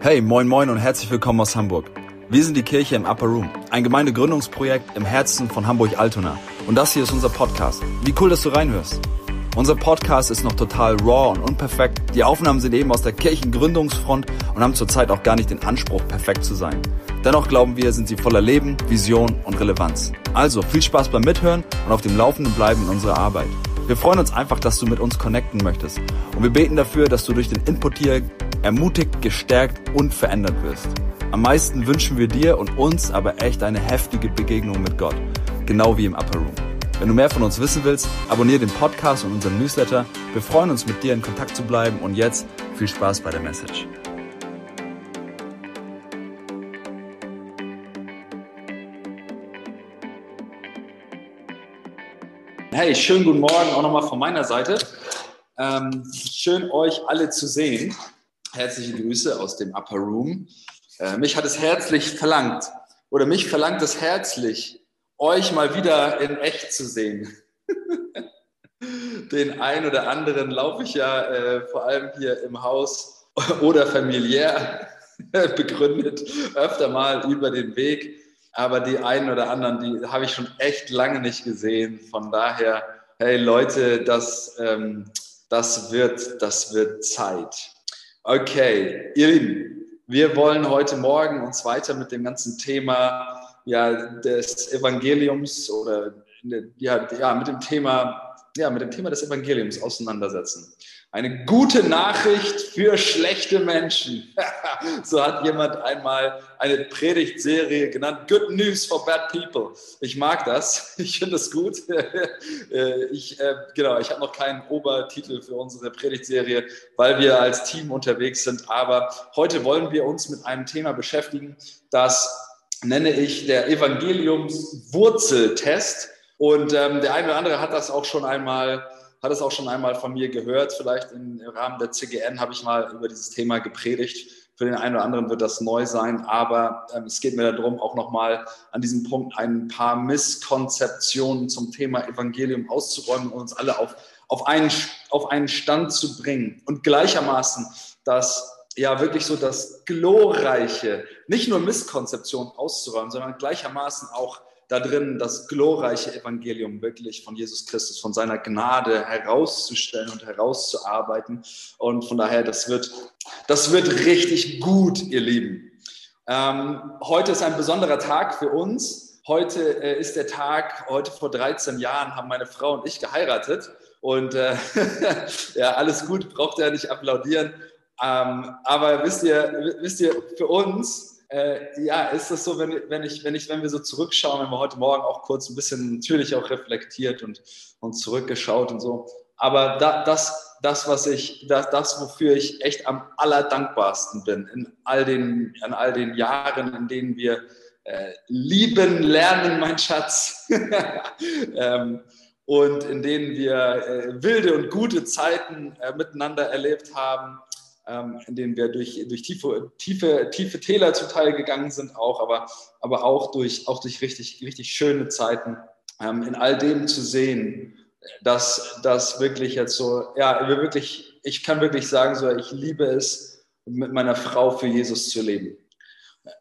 Hey, moin moin und herzlich willkommen aus Hamburg. Wir sind die Kirche im Upper Room, ein Gemeindegründungsprojekt im Herzen von Hamburg-Altona. Und das hier ist unser Podcast. Wie cool, dass du reinhörst. Unser Podcast ist noch total raw und unperfekt. Die Aufnahmen sind eben aus der Kirchengründungsfront und haben zurzeit auch gar nicht den Anspruch, perfekt zu sein. Dennoch glauben wir, sind sie voller Leben, Vision und Relevanz. Also viel Spaß beim Mithören und auf dem Laufenden bleiben in unserer Arbeit. Wir freuen uns einfach, dass du mit uns connecten möchtest. Und wir beten dafür, dass du durch den Input hier ermutigt, gestärkt und verändert wirst. Am meisten wünschen wir dir und uns aber echt eine heftige Begegnung mit Gott, genau wie im Upper Room. Wenn du mehr von uns wissen willst, abonniere den Podcast und unseren Newsletter. Wir freuen uns, mit dir in Kontakt zu bleiben und jetzt viel Spaß bei der Message. Hey, schönen guten Morgen auch nochmal von meiner Seite. Ähm, schön euch alle zu sehen. Herzliche Grüße aus dem Upper Room. Äh, mich hat es herzlich verlangt, oder mich verlangt es herzlich, euch mal wieder in echt zu sehen. Den einen oder anderen laufe ich ja äh, vor allem hier im Haus oder familiär begründet öfter mal über den Weg. Aber die einen oder anderen, die habe ich schon echt lange nicht gesehen. Von daher, hey Leute, das, ähm, das, wird, das wird Zeit. Okay, ihr Lieben, wir wollen heute Morgen uns weiter mit dem ganzen Thema ja, des Evangeliums oder ja, ja, mit dem Thema ja, mit dem Thema des Evangeliums auseinandersetzen. Eine gute Nachricht für schlechte Menschen. so hat jemand einmal eine Predigtserie genannt. Good News for Bad People. Ich mag das. Ich finde das gut. Äh, ich, äh, genau, ich habe noch keinen Obertitel für unsere Predigtserie, weil wir als Team unterwegs sind. Aber heute wollen wir uns mit einem Thema beschäftigen, das nenne ich der Evangeliumswurzeltest. Und ähm, der eine oder andere hat das auch schon einmal hat es auch schon einmal von mir gehört. Vielleicht im Rahmen der CGN habe ich mal über dieses Thema gepredigt. Für den einen oder anderen wird das neu sein, aber ähm, es geht mir darum, auch nochmal an diesem Punkt ein paar Misskonzeptionen zum Thema Evangelium auszuräumen und uns alle auf, auf, einen, auf einen Stand zu bringen. Und gleichermaßen das ja wirklich so das glorreiche, nicht nur Misskonzeption auszuräumen, sondern gleichermaßen auch da drin das glorreiche Evangelium wirklich von Jesus Christus, von seiner Gnade herauszustellen und herauszuarbeiten. Und von daher, das wird, das wird richtig gut, ihr Lieben. Ähm, heute ist ein besonderer Tag für uns. Heute äh, ist der Tag, heute vor 13 Jahren haben meine Frau und ich geheiratet. Und äh, ja, alles gut, braucht ihr nicht applaudieren. Ähm, aber wisst ihr, wisst ihr, für uns äh, ja, ist das so, wenn, wenn, ich, wenn, ich, wenn wir so zurückschauen, wenn wir heute Morgen auch kurz ein bisschen natürlich auch reflektiert und, und zurückgeschaut und so. Aber da, das, das, was ich, das, das, wofür ich echt am allerdankbarsten bin, in all den, in all den Jahren, in denen wir äh, lieben, lernen, mein Schatz, ähm, und in denen wir äh, wilde und gute Zeiten äh, miteinander erlebt haben, ähm, in denen wir durch, durch tiefe, tiefe, tiefe Täler zuteil gegangen sind, auch, aber, aber auch, durch, auch durch richtig, richtig schöne Zeiten. Ähm, in all dem zu sehen, dass das wirklich jetzt so, ja, wir wirklich, ich kann wirklich sagen, so, ich liebe es, mit meiner Frau für Jesus zu leben.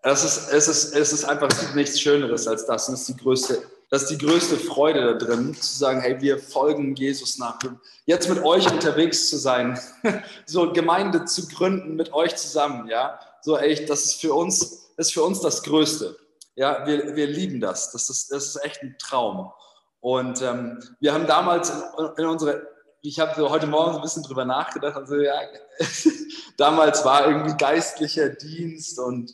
Das ist, es, ist, es ist einfach nichts Schöneres als das. Und das ist die größte das ist die größte Freude da drin, zu sagen, hey, wir folgen Jesus nach. Jetzt mit euch unterwegs zu sein, so Gemeinde zu gründen mit euch zusammen, ja, so echt, das ist für uns, ist für uns das Größte. Ja, wir, wir lieben das. Das ist, das ist echt ein Traum. Und ähm, wir haben damals in, in unserer, ich habe so heute Morgen so ein bisschen drüber nachgedacht, also ja, damals war irgendwie geistlicher Dienst und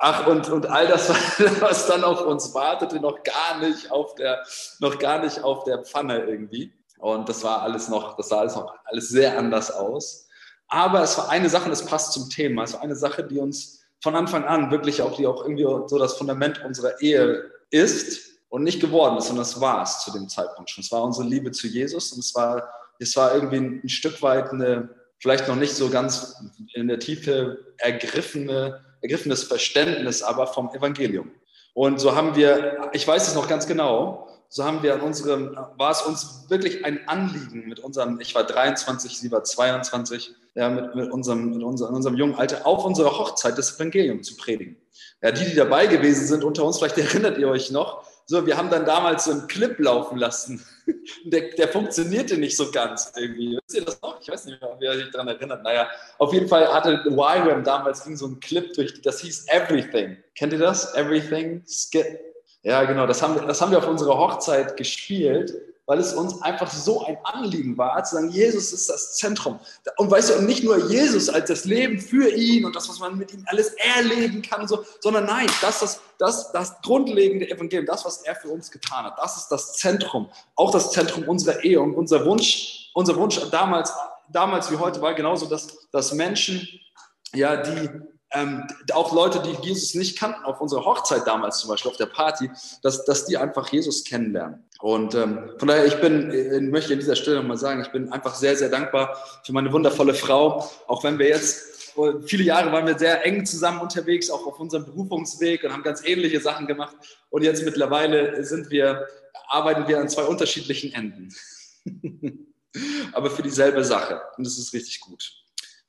Ach, und, und all das, was dann auf uns wartete, noch gar nicht auf der, noch gar nicht auf der Pfanne irgendwie. Und das war alles noch, das sah alles noch alles sehr anders aus. Aber es war eine Sache, das passt zum Thema. Es war eine Sache, die uns von Anfang an wirklich auch, die auch irgendwie so das Fundament unserer Ehe ist und nicht geworden ist, sondern es war es zu dem Zeitpunkt schon. Es war unsere Liebe zu Jesus und es war, es war irgendwie ein, ein Stück weit eine, vielleicht noch nicht so ganz in der Tiefe ergriffene ergriffenes Verständnis aber vom Evangelium. Und so haben wir, ich weiß es noch ganz genau, so haben wir an unserem, war es uns wirklich ein Anliegen mit unserem, ich war 23, sie war 22, ja, mit, mit, unserem, mit unserem, in unserem jungen Alter auf unserer Hochzeit das Evangelium zu predigen. Ja, die, die dabei gewesen sind unter uns, vielleicht erinnert ihr euch noch, so, wir haben dann damals so einen Clip laufen lassen. Der, der funktionierte nicht so ganz irgendwie. Wisst ihr das noch? Ich weiß nicht mehr, wer sich daran erinnert. Naja, auf jeden Fall hatte YWAM damals ging so ein Clip durch, das hieß Everything. Kennt ihr das? Everything? Skip. Ja, genau, das haben, das haben wir auf unserer Hochzeit gespielt weil es uns einfach so ein Anliegen war, zu sagen, Jesus ist das Zentrum. Und weißt du, und nicht nur Jesus als das Leben für ihn und das, was man mit ihm alles erleben kann, so, sondern nein, das, das, das, das grundlegende Evangelium, das, was er für uns getan hat, das ist das Zentrum, auch das Zentrum unserer Ehe und unser Wunsch, unser Wunsch damals, damals wie heute war genauso, dass, dass Menschen, ja, die ähm, auch Leute, die Jesus nicht kannten, auf unserer Hochzeit damals zum Beispiel, auf der Party, dass, dass die einfach Jesus kennenlernen. Und ähm, von daher, ich bin, ich äh, möchte an dieser Stelle nochmal sagen, ich bin einfach sehr, sehr dankbar für meine wundervolle Frau. Auch wenn wir jetzt, viele Jahre waren wir sehr eng zusammen unterwegs, auch auf unserem Berufungsweg und haben ganz ähnliche Sachen gemacht. Und jetzt mittlerweile sind wir, arbeiten wir an zwei unterschiedlichen Enden. Aber für dieselbe Sache. Und das ist richtig gut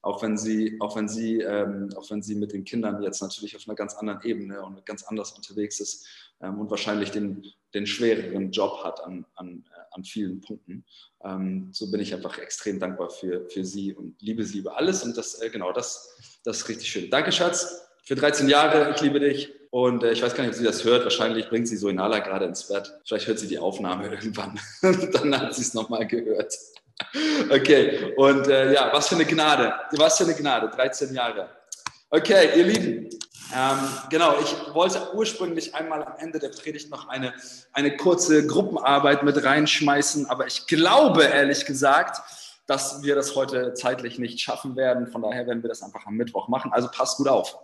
auch wenn sie, auch wenn sie, ähm, auch wenn sie mit den Kindern jetzt natürlich auf einer ganz anderen Ebene und ganz anders unterwegs ist ähm, und wahrscheinlich den, den schwereren Job hat an, an, äh, an vielen Punkten. Ähm, so bin ich einfach extrem dankbar für, für sie und liebe sie über alles und das, äh, genau, das, das ist richtig schön. Danke, Schatz, für 13 Jahre, ich liebe dich. Und äh, ich weiß gar nicht, ob sie das hört. Wahrscheinlich bringt sie so Inala gerade ins Bett. Vielleicht hört sie die Aufnahme irgendwann. Dann hat sie es nochmal gehört. Okay, und äh, ja, was für eine Gnade. Was für eine Gnade, 13 Jahre. Okay, ihr Lieben, ähm, genau, ich wollte ursprünglich einmal am Ende der Predigt noch eine, eine kurze Gruppenarbeit mit reinschmeißen, aber ich glaube ehrlich gesagt, dass wir das heute zeitlich nicht schaffen werden. Von daher werden wir das einfach am Mittwoch machen. Also passt gut auf.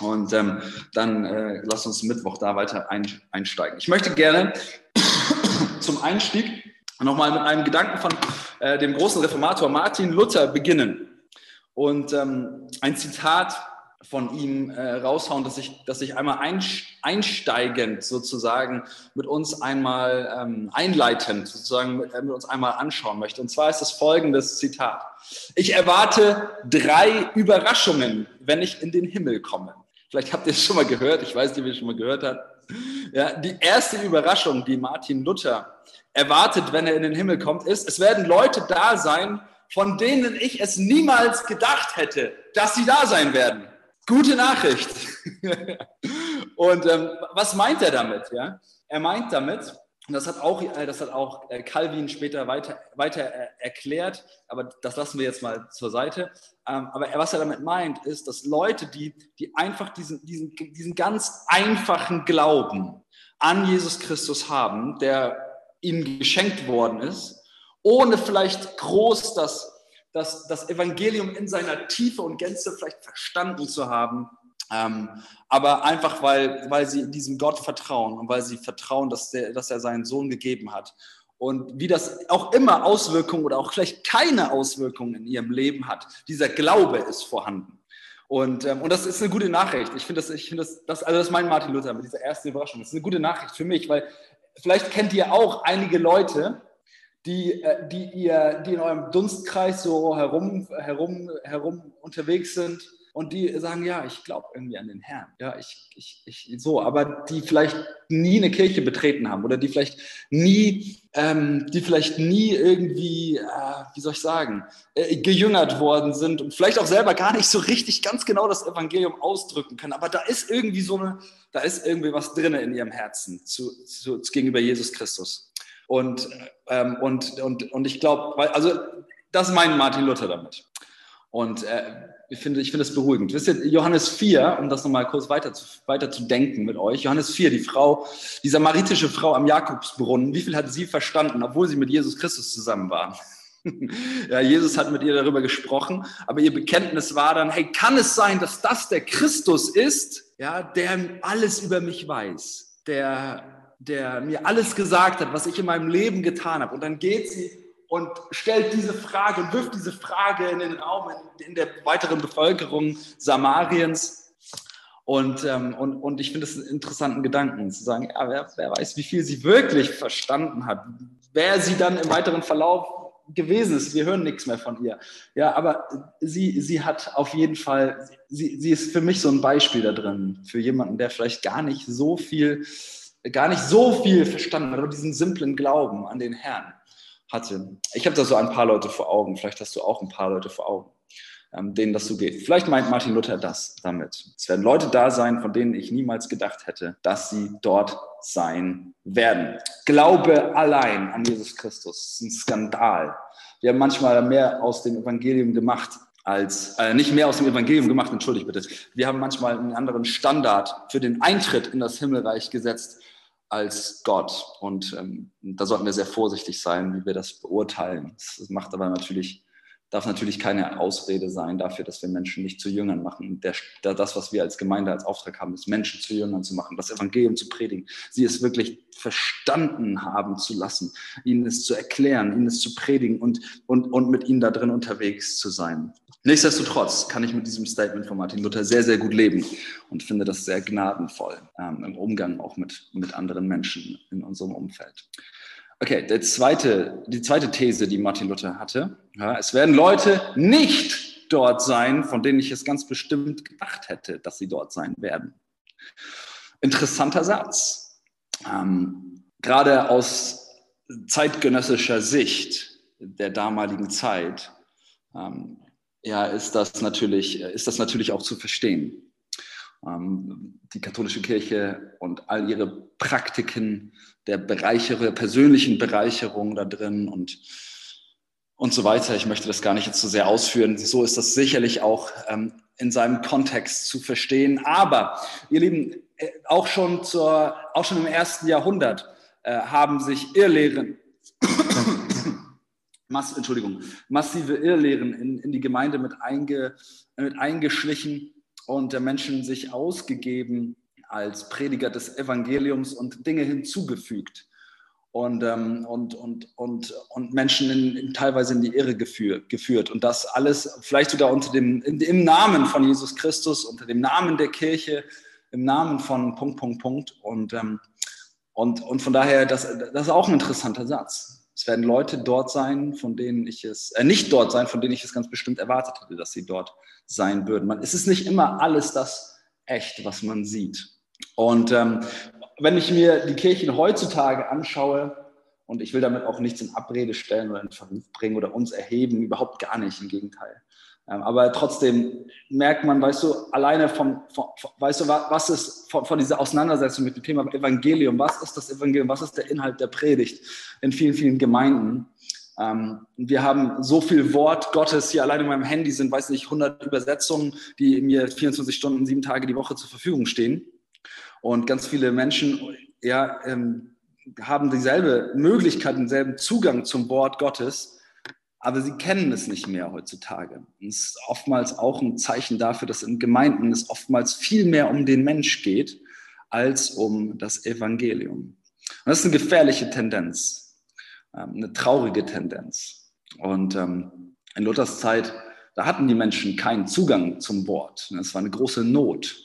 Und ähm, dann äh, lasst uns Mittwoch da weiter ein, einsteigen. Ich möchte gerne zum Einstieg nochmal mit einem Gedanken von äh, dem großen Reformator Martin Luther beginnen und ähm, ein Zitat von ihm äh, raushauen, dass ich, dass ich einmal einsteigend sozusagen mit uns einmal ähm, einleitend sozusagen mit, äh, mit uns einmal anschauen möchte. Und zwar ist das folgendes Zitat. Ich erwarte drei Überraschungen, wenn ich in den Himmel komme. Vielleicht habt ihr es schon mal gehört, ich weiß nicht, ob ihr es schon mal gehört habt. Ja, die erste Überraschung, die Martin Luther erwartet, wenn er in den Himmel kommt, ist, es werden Leute da sein, von denen ich es niemals gedacht hätte, dass sie da sein werden. Gute Nachricht. und ähm, was meint er damit? Ja? Er meint damit, und das hat auch, äh, das hat auch äh, Calvin später weiter, weiter äh, erklärt, aber das lassen wir jetzt mal zur Seite. Ähm, aber was er damit meint, ist, dass Leute, die, die einfach diesen, diesen, diesen ganz einfachen Glauben an Jesus Christus haben, der ihnen geschenkt worden ist, ohne vielleicht groß das, das, das Evangelium in seiner Tiefe und Gänze vielleicht verstanden zu haben, ähm, aber einfach, weil, weil sie diesem Gott vertrauen und weil sie vertrauen, dass, der, dass er seinen Sohn gegeben hat. Und wie das auch immer Auswirkungen oder auch vielleicht keine Auswirkungen in ihrem Leben hat, dieser Glaube ist vorhanden. Und, ähm, und das ist eine gute Nachricht. Ich finde das, ich das, das, also das ist mein Martin Luther mit dieser ersten Überraschung. Das ist eine gute Nachricht für mich, weil vielleicht kennt ihr auch einige Leute, die, äh, die, ihr, die in eurem Dunstkreis so herum, herum, herum unterwegs sind und die sagen, ja, ich glaube irgendwie an den Herrn. Ja, ich, ich, ich, so, aber die vielleicht nie eine Kirche betreten haben oder die vielleicht nie, ähm, die vielleicht nie irgendwie, äh, wie soll ich sagen, äh, gejüngert worden sind und vielleicht auch selber gar nicht so richtig ganz genau das Evangelium ausdrücken können. Aber da ist irgendwie so eine, da ist irgendwie was drin in ihrem Herzen zu, zu, gegenüber Jesus Christus. Und, ähm, und, und, und ich glaube, also das meint Martin Luther damit. Und äh, ich finde, ich finde es beruhigend. Wisst ihr, Johannes 4, um das nochmal kurz weiter zu, weiter zu denken mit euch. Johannes 4, die Frau, die samaritische Frau am Jakobsbrunnen, wie viel hat sie verstanden, obwohl sie mit Jesus Christus zusammen war? ja, Jesus hat mit ihr darüber gesprochen, aber ihr Bekenntnis war dann, hey, kann es sein, dass das der Christus ist, ja, der alles über mich weiß, der, der mir alles gesagt hat, was ich in meinem Leben getan habe. Und dann geht sie und stellt diese Frage und wirft diese Frage in den Raum in, in der weiteren Bevölkerung Samariens. Und, ähm, und, und ich finde es einen interessanten Gedanken, zu sagen, ja, wer, wer weiß, wie viel sie wirklich verstanden hat, wer sie dann im weiteren Verlauf gewesen ist. Wir hören nichts mehr von ihr. Ja, aber sie, sie hat auf jeden Fall, sie, sie ist für mich so ein Beispiel da drin, für jemanden, der vielleicht gar nicht so viel, gar nicht so viel verstanden hat, aber diesen simplen Glauben an den Herrn hatte. Ich habe da so ein paar Leute vor Augen, vielleicht hast du auch ein paar Leute vor Augen ähm, denen das so geht. Vielleicht meint Martin Luther das damit. Es werden Leute da sein, von denen ich niemals gedacht hätte, dass sie dort sein werden. Glaube allein an Jesus Christus ist ein Skandal. Wir haben manchmal mehr aus dem Evangelium gemacht, als äh, nicht mehr aus dem Evangelium gemacht, entschuldigt bitte. Wir haben manchmal einen anderen Standard für den Eintritt in das Himmelreich gesetzt als Gott. Und ähm, da sollten wir sehr vorsichtig sein, wie wir das beurteilen. Das macht aber natürlich darf natürlich keine Ausrede sein dafür, dass wir Menschen nicht zu Jüngern machen. Der, das, was wir als Gemeinde als Auftrag haben, ist Menschen zu Jüngern zu machen, das Evangelium zu predigen, sie es wirklich verstanden haben zu lassen, ihnen es zu erklären, ihnen es zu predigen und, und, und mit ihnen da drin unterwegs zu sein. Nichtsdestotrotz kann ich mit diesem Statement von Martin Luther sehr, sehr gut leben und finde das sehr gnadenvoll ähm, im Umgang auch mit, mit anderen Menschen in unserem Umfeld. Okay, der zweite, die zweite These, die Martin Luther hatte, ja, es werden Leute nicht dort sein, von denen ich es ganz bestimmt gedacht hätte, dass sie dort sein werden. Interessanter Satz. Ähm, gerade aus zeitgenössischer Sicht der damaligen Zeit ähm, ja, ist, das natürlich, ist das natürlich auch zu verstehen. Ähm, die katholische Kirche und all ihre Praktiken der Bereichere, persönlichen Bereicherung da drin und, und so weiter. Ich möchte das gar nicht jetzt so sehr ausführen. So ist das sicherlich auch ähm, in seinem Kontext zu verstehen. Aber, ihr Lieben, äh, auch schon, zur, auch schon im ersten Jahrhundert äh, haben sich Irrlehren, Mass, Entschuldigung, massive Irrlehren in, in die Gemeinde mit, einge, mit eingeschlichen und der Menschen sich ausgegeben als Prediger des Evangeliums und Dinge hinzugefügt und, ähm, und, und, und, und Menschen in, in, teilweise in die Irre geführt, geführt. Und das alles vielleicht sogar unter dem, in, im Namen von Jesus Christus, unter dem Namen der Kirche, im Namen von Punkt, Punkt, Punkt. Und, ähm, und, und von daher, das, das ist auch ein interessanter Satz. Es werden Leute dort sein, von denen ich es, äh, nicht dort sein, von denen ich es ganz bestimmt erwartet hätte, dass sie dort sein würden. Man, es ist nicht immer alles das echt, was man sieht. Und ähm, wenn ich mir die Kirchen heutzutage anschaue, und ich will damit auch nichts in Abrede stellen oder in Verruf bringen oder uns erheben, überhaupt gar nicht, im Gegenteil. Ähm, aber trotzdem merkt man, weißt du, alleine vom, vom weißt du, was ist von, von, dieser Auseinandersetzung mit dem Thema Evangelium, was ist das Evangelium, was ist der Inhalt der Predigt in vielen, vielen Gemeinden? Ähm, wir haben so viel Wort Gottes hier allein in meinem Handy sind, weiß nicht, 100 Übersetzungen, die mir 24 Stunden, sieben Tage die Woche zur Verfügung stehen. Und ganz viele Menschen ja, ähm, haben dieselbe Möglichkeit, denselben Zugang zum Wort Gottes, aber sie kennen es nicht mehr heutzutage. Und es ist oftmals auch ein Zeichen dafür, dass in Gemeinden es oftmals viel mehr um den Mensch geht als um das Evangelium. Und das ist eine gefährliche Tendenz, ähm, eine traurige Tendenz. Und ähm, in Luthers Zeit, da hatten die Menschen keinen Zugang zum Wort. Es war eine große Not.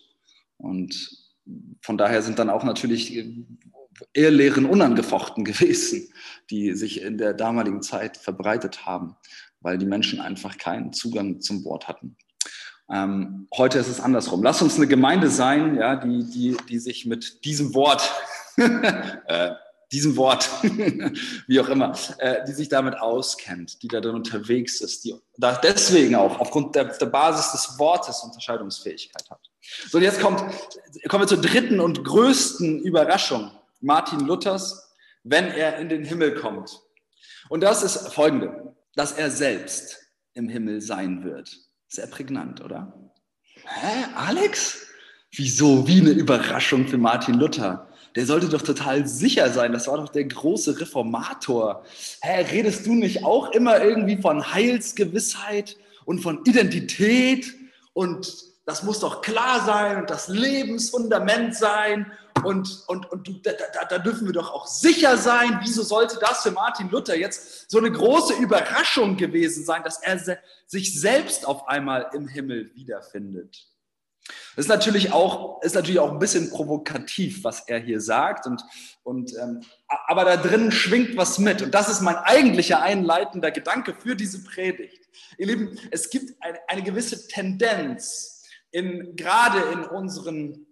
Und von daher sind dann auch natürlich Ehrlehren unangefochten gewesen, die sich in der damaligen Zeit verbreitet haben, weil die Menschen einfach keinen Zugang zum Wort hatten. Ähm, heute ist es andersrum. Lass uns eine Gemeinde sein, ja, die, die, die sich mit diesem Wort, äh, diesem Wort, wie auch immer, äh, die sich damit auskennt, die da drin unterwegs ist, die da deswegen auch aufgrund der, der Basis des Wortes Unterscheidungsfähigkeit hat. So, und jetzt kommt, kommen wir zur dritten und größten Überraschung Martin Luthers, wenn er in den Himmel kommt. Und das ist folgende, dass er selbst im Himmel sein wird. Sehr prägnant, oder? Hä, Alex? Wieso? Wie eine Überraschung für Martin Luther. Der sollte doch total sicher sein. Das war doch der große Reformator. Hä, redest du nicht auch immer irgendwie von Heilsgewissheit und von Identität und das muss doch klar sein und das Lebensfundament sein und, und, und da, da, da, dürfen wir doch auch sicher sein. Wieso sollte das für Martin Luther jetzt so eine große Überraschung gewesen sein, dass er sich selbst auf einmal im Himmel wiederfindet? Das ist natürlich auch, ist natürlich auch ein bisschen provokativ, was er hier sagt. Und, und, ähm, aber da drin schwingt was mit. Und das ist mein eigentlicher einleitender Gedanke für diese Predigt. Ihr Lieben, es gibt eine, eine gewisse Tendenz, in, gerade in unseren,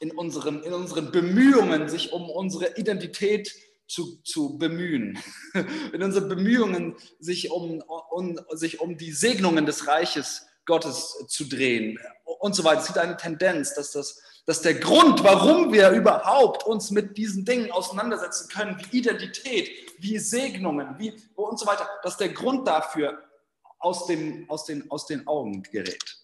in, unseren, in unseren Bemühungen, sich um unsere Identität zu, zu bemühen, in unseren Bemühungen, sich um, um, sich um die Segnungen des Reiches Gottes zu drehen und so weiter. Es gibt eine Tendenz, dass, das, dass der Grund, warum wir überhaupt uns mit diesen Dingen auseinandersetzen können, wie Identität, wie Segnungen, wie und so weiter, dass der Grund dafür aus, dem, aus, den, aus den Augen gerät.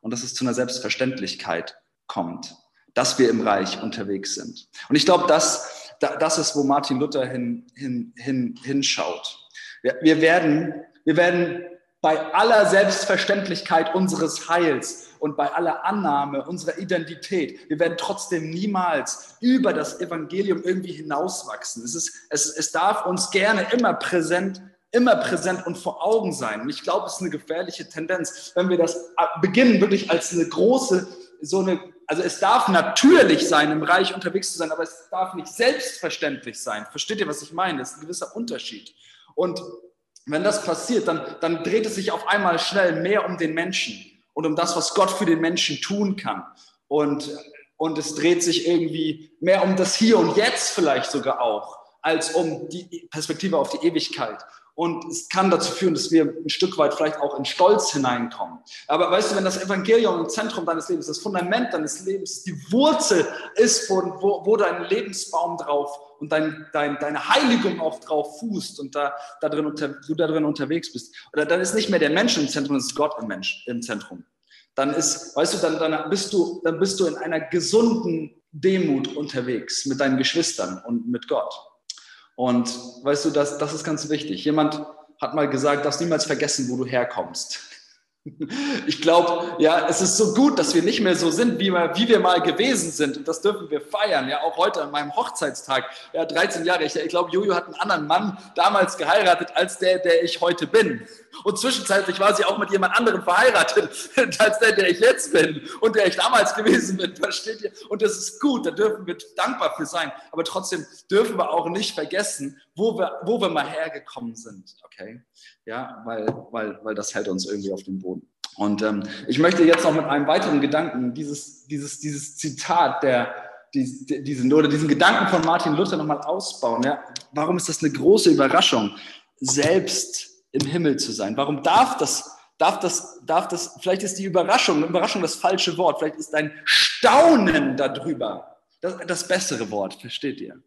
Und dass es zu einer Selbstverständlichkeit kommt, dass wir im Reich unterwegs sind. Und ich glaube, das, das ist, wo Martin Luther hin, hin, hin, hinschaut. Wir, wir, werden, wir werden bei aller Selbstverständlichkeit unseres Heils und bei aller Annahme unserer Identität, wir werden trotzdem niemals über das Evangelium irgendwie hinauswachsen. Es, ist, es, es darf uns gerne immer präsent, immer präsent und vor Augen sein. Und ich glaube, es ist eine gefährliche Tendenz, wenn wir das beginnen, wirklich als eine große, so eine, also es darf natürlich sein, im Reich unterwegs zu sein, aber es darf nicht selbstverständlich sein. Versteht ihr, was ich meine? Das ist ein gewisser Unterschied. Und wenn das passiert, dann, dann dreht es sich auf einmal schnell mehr um den Menschen und um das, was Gott für den Menschen tun kann. Und, und es dreht sich irgendwie mehr um das Hier und Jetzt vielleicht sogar auch, als um die Perspektive auf die Ewigkeit. Und es kann dazu führen, dass wir ein Stück weit vielleicht auch in Stolz hineinkommen. Aber weißt du, wenn das Evangelium im Zentrum deines Lebens, das Fundament deines Lebens, die Wurzel ist, wo, wo, dein Lebensbaum drauf und dein, dein, deine Heiligung auch drauf fußt und da, da drin unter, du da drin unterwegs bist, oder dann ist nicht mehr der Mensch im Zentrum, es ist Gott im, Mensch, im Zentrum. Dann ist, weißt du, dann, dann, bist du, dann bist du in einer gesunden Demut unterwegs mit deinen Geschwistern und mit Gott. Und weißt du, das, das ist ganz wichtig. Jemand hat mal gesagt, darfst niemals vergessen, wo du herkommst. Ich glaube, ja, es ist so gut, dass wir nicht mehr so sind, wie wir, wie wir mal gewesen sind. Und das dürfen wir feiern. Ja, auch heute an meinem Hochzeitstag. Ja, 13 Jahre. Ich, ich glaube, Jojo hat einen anderen Mann damals geheiratet als der, der ich heute bin. Und zwischenzeitlich war sie auch mit jemand anderem verheiratet als der, der ich jetzt bin und der ich damals gewesen bin. Versteht ihr? Und das ist gut. Da dürfen wir dankbar für sein. Aber trotzdem dürfen wir auch nicht vergessen, wo wir, wo wir mal hergekommen sind. Okay? Ja, weil, weil, weil das hält uns irgendwie auf den Boden. Und ähm, ich möchte jetzt noch mit einem weiteren Gedanken dieses, dieses, dieses Zitat der, die, diesen, oder diesen Gedanken von Martin Luther nochmal ausbauen. Ja? Warum ist das eine große Überraschung, selbst im Himmel zu sein? Warum darf das, darf das, darf das, vielleicht ist die Überraschung, Überraschung das falsche Wort, vielleicht ist ein Staunen darüber das, das bessere Wort, versteht ihr?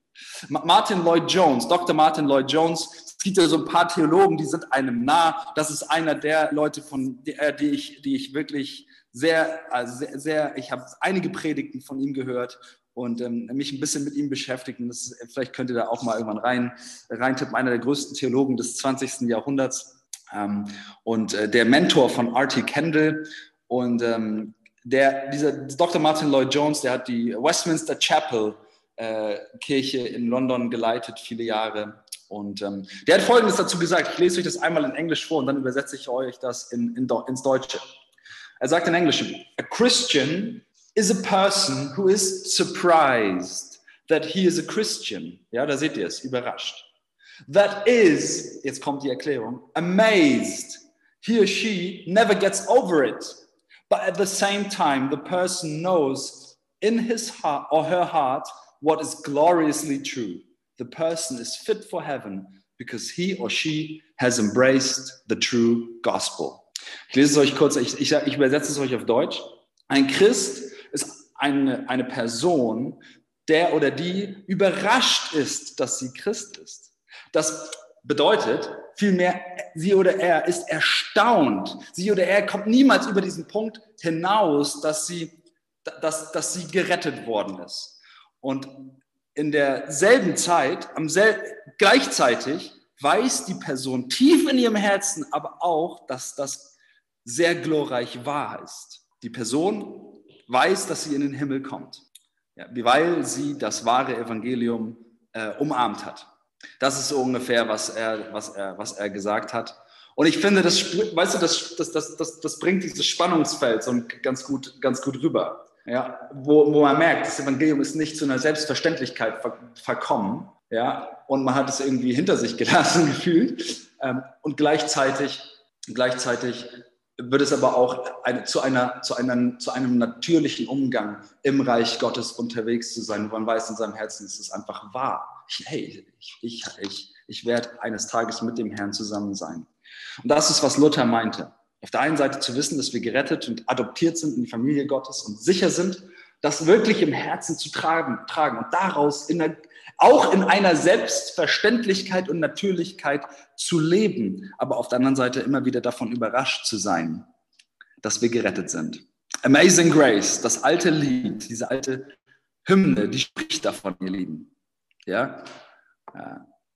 Martin Lloyd Jones, Dr. Martin Lloyd Jones, es gibt ja so ein paar Theologen, die sind einem nah. Das ist einer der Leute, von die, äh, die ich, die ich wirklich sehr, also sehr, sehr ich habe einige Predigten von ihm gehört und ähm, mich ein bisschen mit ihm beschäftigt. Und das, vielleicht könnt ihr da auch mal irgendwann rein, reintippen. Einer der größten Theologen des 20. Jahrhunderts ähm, und äh, der Mentor von R.T. Kendall. Und ähm, der, dieser Dr. Martin Lloyd Jones, der hat die Westminster Chapel äh, Kirche in London geleitet, viele Jahre. Und ähm, der hat Folgendes dazu gesagt. Ich lese euch das einmal in Englisch vor und dann übersetze ich euch das in, in, ins Deutsche. Er sagt in Englisch, a Christian is a person who is surprised that he is a Christian. Ja, da seht ihr es, überrascht. That is, jetzt kommt die Erklärung, amazed. He or she never gets over it. But at the same time, the person knows in his heart or her heart what is gloriously true. The person is fit for heaven because he or she has embraced the true gospel. Ich lese es euch kurz, ich, ich, ich übersetze es euch auf Deutsch. Ein Christ ist eine, eine Person, der oder die überrascht ist, dass sie Christ ist. Das bedeutet vielmehr, sie oder er ist erstaunt. Sie oder er kommt niemals über diesen Punkt hinaus, dass sie, dass, dass sie gerettet worden ist. Und in derselben Zeit, am sel gleichzeitig weiß die Person tief in ihrem Herzen aber auch, dass das sehr glorreich wahr ist. Die Person weiß, dass sie in den Himmel kommt, ja, weil sie das wahre Evangelium äh, umarmt hat. Das ist so ungefähr, was er, was, er, was er gesagt hat. Und ich finde, das, weißt du, das, das, das, das, das bringt dieses Spannungsfeld so ganz gut, ganz gut rüber. Ja, wo, wo man merkt, das Evangelium ist nicht zu einer Selbstverständlichkeit ver verkommen, ja, und man hat es irgendwie hinter sich gelassen gefühlt. Ähm, und gleichzeitig, gleichzeitig wird es aber auch eine, zu, einer, zu, einer, zu einem natürlichen Umgang im Reich Gottes unterwegs zu sein. man weiß in seinem Herzen, es ist einfach wahr. Hey, ich, ich, ich, ich werde eines Tages mit dem Herrn zusammen sein. Und das ist, was Luther meinte. Auf der einen Seite zu wissen, dass wir gerettet und adoptiert sind in die Familie Gottes und sicher sind, das wirklich im Herzen zu tragen, tragen und daraus in der, auch in einer Selbstverständlichkeit und Natürlichkeit zu leben, aber auf der anderen Seite immer wieder davon überrascht zu sein, dass wir gerettet sind. Amazing Grace, das alte Lied, diese alte Hymne, die spricht davon, ihr Lieben. Ja?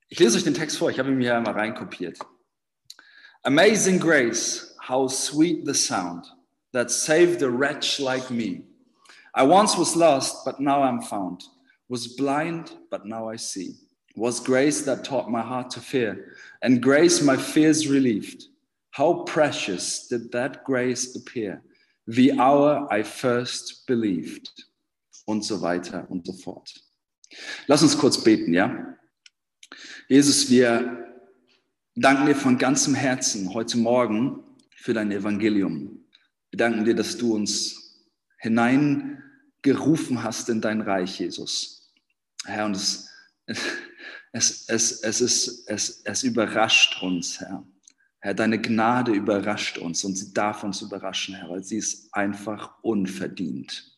Ich lese euch den Text vor, ich habe ihn mir einmal reinkopiert. Amazing Grace, how sweet the sound that saved a wretch like me. I once was lost, but now I'm found. Was blind, but now I see. Was grace that taught my heart to fear, and grace my fears relieved. How precious did that grace appear, the hour I first believed. Und so weiter und so fort. Lass uns kurz beten, ja? Jesus, wir danken dir von ganzem Herzen heute Morgen für dein Evangelium. Wir danken dir, dass du uns hineingerufen hast in dein Reich, Jesus. Herr, und es, es, es, es, ist, es, es überrascht uns, Herr. Herr, deine Gnade überrascht uns und sie darf uns überraschen, Herr, weil sie ist einfach unverdient.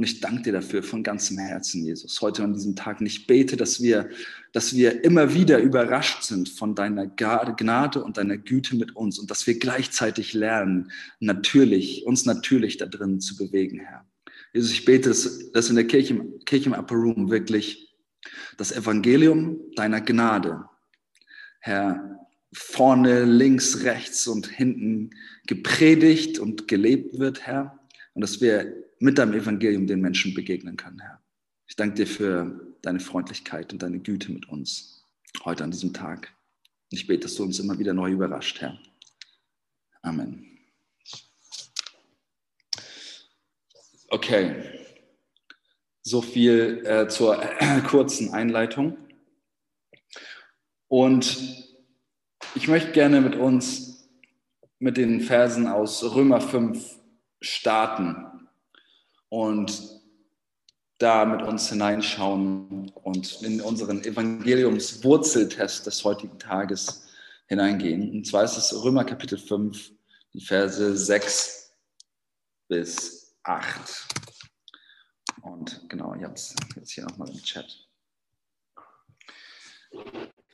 Und ich danke dir dafür von ganzem Herzen, Jesus, heute an diesem Tag. Und ich bete, dass wir, dass wir immer wieder überrascht sind von deiner Gnade und deiner Güte mit uns und dass wir gleichzeitig lernen, natürlich, uns natürlich da drin zu bewegen, Herr. Jesus, ich bete, dass, in der Kirche, Kirche im Upper Room wirklich das Evangelium deiner Gnade, Herr, vorne, links, rechts und hinten gepredigt und gelebt wird, Herr. Und dass wir mit deinem Evangelium den Menschen begegnen können, Herr. Ich danke dir für deine Freundlichkeit und deine Güte mit uns heute an diesem Tag. Ich bete, dass du uns immer wieder neu überrascht, Herr. Amen. Okay, so viel äh, zur äh, kurzen Einleitung. Und ich möchte gerne mit uns mit den Versen aus Römer 5 starten und da mit uns hineinschauen und in unseren Evangeliumswurzeltest des heutigen Tages hineingehen. Und zwar ist es Römer Kapitel 5, die Verse 6 bis 8. Und genau, ihr habt es jetzt hier nochmal im Chat.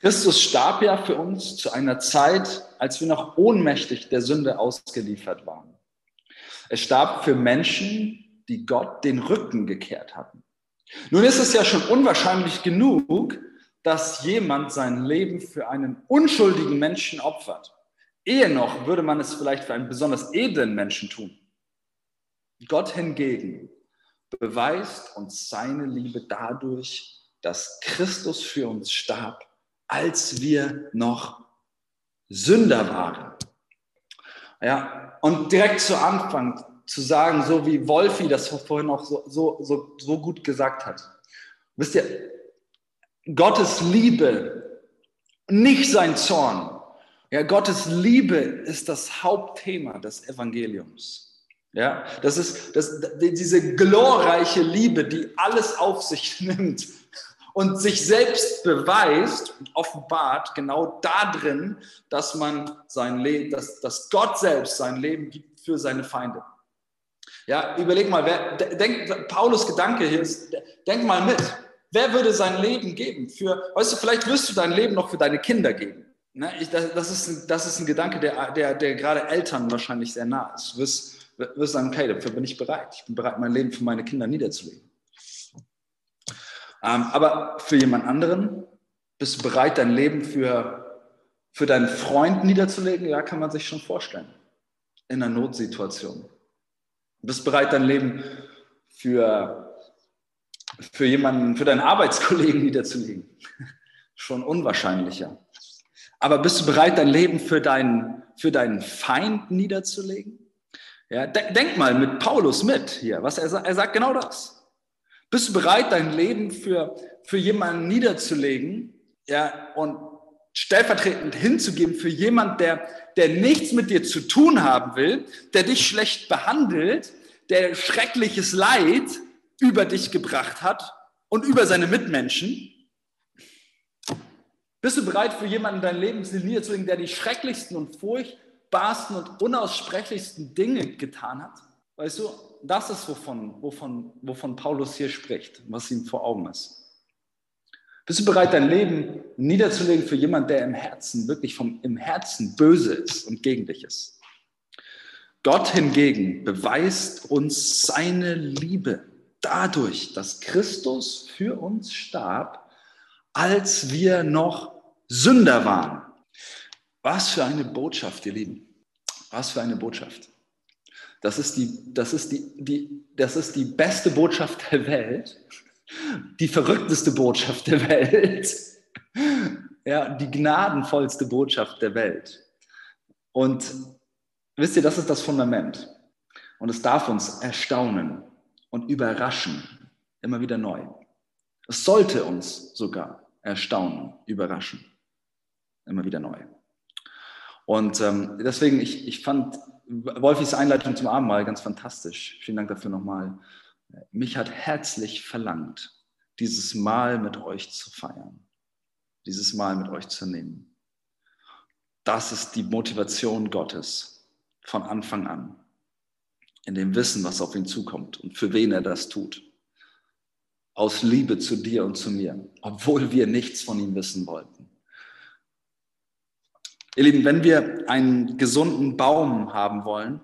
Christus starb ja für uns zu einer Zeit, als wir noch ohnmächtig der Sünde ausgeliefert waren. Er starb für Menschen, die Gott den Rücken gekehrt hatten. Nun ist es ja schon unwahrscheinlich genug, dass jemand sein Leben für einen unschuldigen Menschen opfert. Ehe noch würde man es vielleicht für einen besonders edlen Menschen tun. Gott hingegen beweist uns seine Liebe dadurch, dass Christus für uns starb, als wir noch Sünder waren. Ja, und direkt zu Anfang zu sagen, so wie Wolfi das vorhin auch so, so, so, so gut gesagt hat. Wisst ihr, Gottes Liebe, nicht sein Zorn. Ja, Gottes Liebe ist das Hauptthema des Evangeliums. Ja, das ist das, diese glorreiche Liebe, die alles auf sich nimmt und sich selbst beweist und offenbart, genau darin, dass man sein Leben, dass, dass Gott selbst sein Leben gibt für seine Feinde. Ja, überleg mal, wer, denk, Paulus Gedanke hier ist, denk mal mit. Wer würde sein Leben geben für, weißt du, vielleicht wirst du dein Leben noch für deine Kinder geben. Ne? Ich, das, das, ist ein, das ist ein Gedanke, der, der, der gerade Eltern wahrscheinlich sehr nah ist. Du wirst, wirst sagen, okay, dafür bin ich bereit. Ich bin bereit, mein Leben für meine Kinder niederzulegen. Ähm, aber für jemand anderen bist du bereit, dein Leben für, für deinen Freund niederzulegen? Ja, kann man sich schon vorstellen. In einer Notsituation. Du bist bereit, dein Leben für, für jemanden, für deinen Arbeitskollegen niederzulegen. Schon unwahrscheinlicher. Aber bist du bereit, dein Leben für deinen, für deinen Feind niederzulegen? Ja, denk mal mit Paulus mit hier, was er sagt. Er sagt genau das. Bist du bereit, dein Leben für, für jemanden niederzulegen ja, und stellvertretend hinzugeben für jemanden, der, der nichts mit dir zu tun haben will, der dich schlecht behandelt, der schreckliches Leid über dich gebracht hat und über seine Mitmenschen? Bist du bereit, für jemanden dein Leben niederzulegen, der die schrecklichsten und furchtbarsten und unaussprechlichsten Dinge getan hat? Weißt du, das ist, wovon, wovon, wovon Paulus hier spricht, was ihm vor Augen ist. Bist du bereit, dein Leben niederzulegen für jemanden, der im Herzen, wirklich vom, im Herzen böse ist und gegen dich ist? Gott hingegen beweist uns seine Liebe dadurch, dass Christus für uns starb, als wir noch Sünder waren. Was für eine Botschaft, ihr Lieben. Was für eine Botschaft. Das ist die, das ist die, die, das ist die beste Botschaft der Welt die verrückteste Botschaft der Welt, ja, die gnadenvollste Botschaft der Welt. Und wisst ihr, das ist das Fundament. Und es darf uns erstaunen und überraschen, immer wieder neu. Es sollte uns sogar erstaunen, überraschen, immer wieder neu. Und ähm, deswegen, ich, ich fand Wolfis Einleitung zum Abendmahl ganz fantastisch. Vielen Dank dafür nochmal. Mich hat herzlich verlangt, dieses Mal mit euch zu feiern, dieses Mal mit euch zu nehmen. Das ist die Motivation Gottes von Anfang an, in dem Wissen, was auf ihn zukommt und für wen er das tut. Aus Liebe zu dir und zu mir, obwohl wir nichts von ihm wissen wollten. Ihr Lieben, wenn wir einen gesunden Baum haben wollen,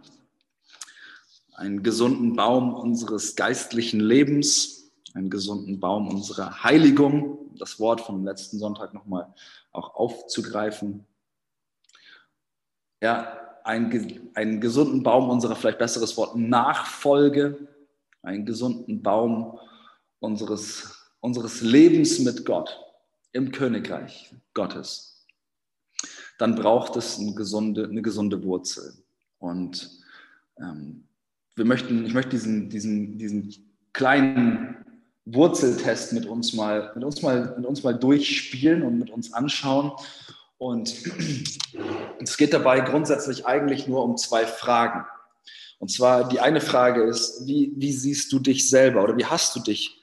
einen gesunden Baum unseres geistlichen Lebens, einen gesunden Baum unserer Heiligung, das Wort vom letzten Sonntag nochmal auch aufzugreifen. Ja, einen, einen gesunden Baum unserer, vielleicht besseres Wort, Nachfolge, einen gesunden Baum unseres, unseres Lebens mit Gott im Königreich Gottes. Dann braucht es eine gesunde, eine gesunde Wurzel. Und ähm, wir möchten, ich möchte diesen, diesen, diesen kleinen Wurzeltest mit uns mal, mit uns mal, mit uns mal durchspielen und mit uns anschauen. Und es geht dabei grundsätzlich eigentlich nur um zwei Fragen. Und zwar die eine Frage ist, wie, wie siehst du dich selber oder wie hast du dich?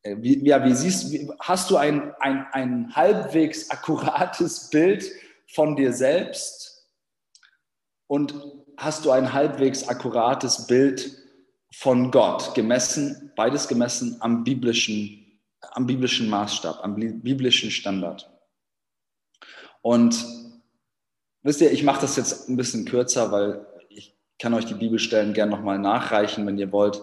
Äh, wie, ja, wie siehst wie, hast du ein, ein, ein halbwegs akkurates Bild von dir selbst? Und hast du ein halbwegs akkurates Bild von Gott, gemessen, beides gemessen am biblischen, am biblischen Maßstab, am biblischen Standard. Und wisst ihr, ich mache das jetzt ein bisschen kürzer, weil ich kann euch die Bibelstellen gerne nochmal nachreichen, wenn ihr wollt.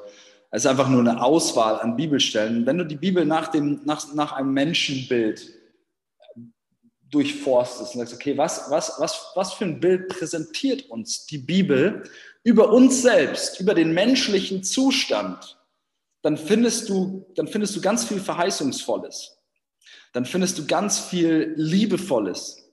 Es ist einfach nur eine Auswahl an Bibelstellen. Wenn du die Bibel nach, dem, nach, nach einem Menschenbild durchforstest und sagst, okay, was, was, was, was für ein Bild präsentiert uns die Bibel über uns selbst, über den menschlichen Zustand, dann findest du, dann findest du ganz viel Verheißungsvolles. Dann findest du ganz viel Liebevolles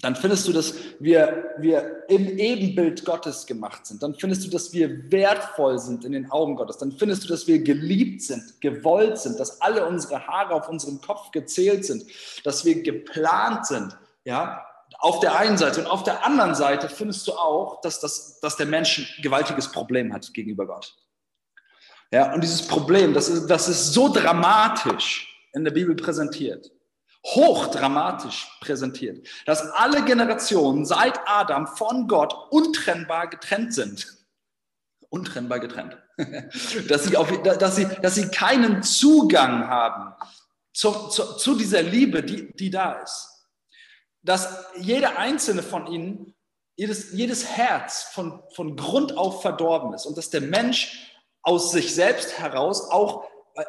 dann findest du, dass wir, wir im Ebenbild Gottes gemacht sind. Dann findest du, dass wir wertvoll sind in den Augen Gottes. Dann findest du, dass wir geliebt sind, gewollt sind, dass alle unsere Haare auf unserem Kopf gezählt sind, dass wir geplant sind. Ja, auf der einen Seite. Und auf der anderen Seite findest du auch, dass, das, dass der Mensch ein gewaltiges Problem hat gegenüber Gott. Ja, und dieses Problem, das ist, das ist so dramatisch in der Bibel präsentiert hochdramatisch präsentiert, dass alle Generationen seit Adam von Gott untrennbar getrennt sind. Untrennbar getrennt. dass, sie auf, dass, sie, dass sie keinen Zugang haben zu, zu, zu dieser Liebe, die, die da ist. Dass jeder einzelne von ihnen, jedes, jedes Herz von, von Grund auf verdorben ist und dass der Mensch aus sich selbst heraus auch, äh,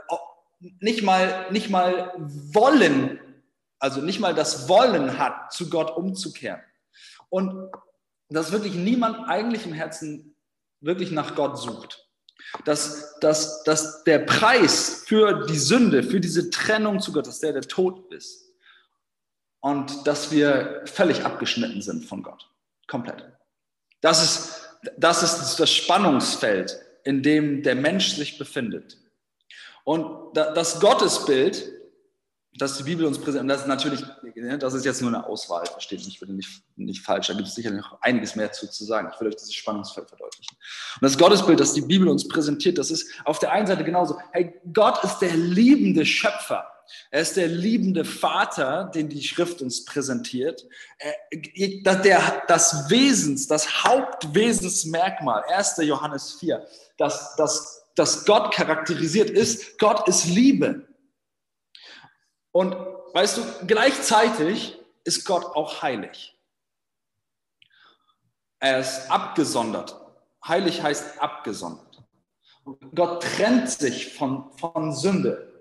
nicht mal, nicht mal wollen also nicht mal das Wollen hat, zu Gott umzukehren. Und dass wirklich niemand eigentlich im Herzen wirklich nach Gott sucht. Dass, dass, dass der Preis für die Sünde, für diese Trennung zu Gott, dass der der Tod ist. und dass wir völlig abgeschnitten sind von Gott. Komplett. Das ist, das ist das Spannungsfeld, in dem der Mensch sich befindet. Und das Gottesbild, das die Bibel uns präsentiert, das ist natürlich, das ist jetzt nur eine Auswahl, versteht mich nicht, nicht falsch, da gibt es sicherlich noch einiges mehr zu, zu sagen. Ich will euch dieses Spannungsfeld verdeutlichen. Und das Gottesbild, das die Bibel uns präsentiert, das ist auf der einen Seite genauso, hey, Gott ist der liebende Schöpfer. Er ist der liebende Vater, den die Schrift uns präsentiert. Der, das Wesens, das Hauptwesensmerkmal, 1. Johannes 4, das, das, das Gott charakterisiert ist, Gott ist Liebe. Und weißt du, gleichzeitig ist Gott auch heilig. Er ist abgesondert. Heilig heißt abgesondert. Gott trennt sich von, von Sünde.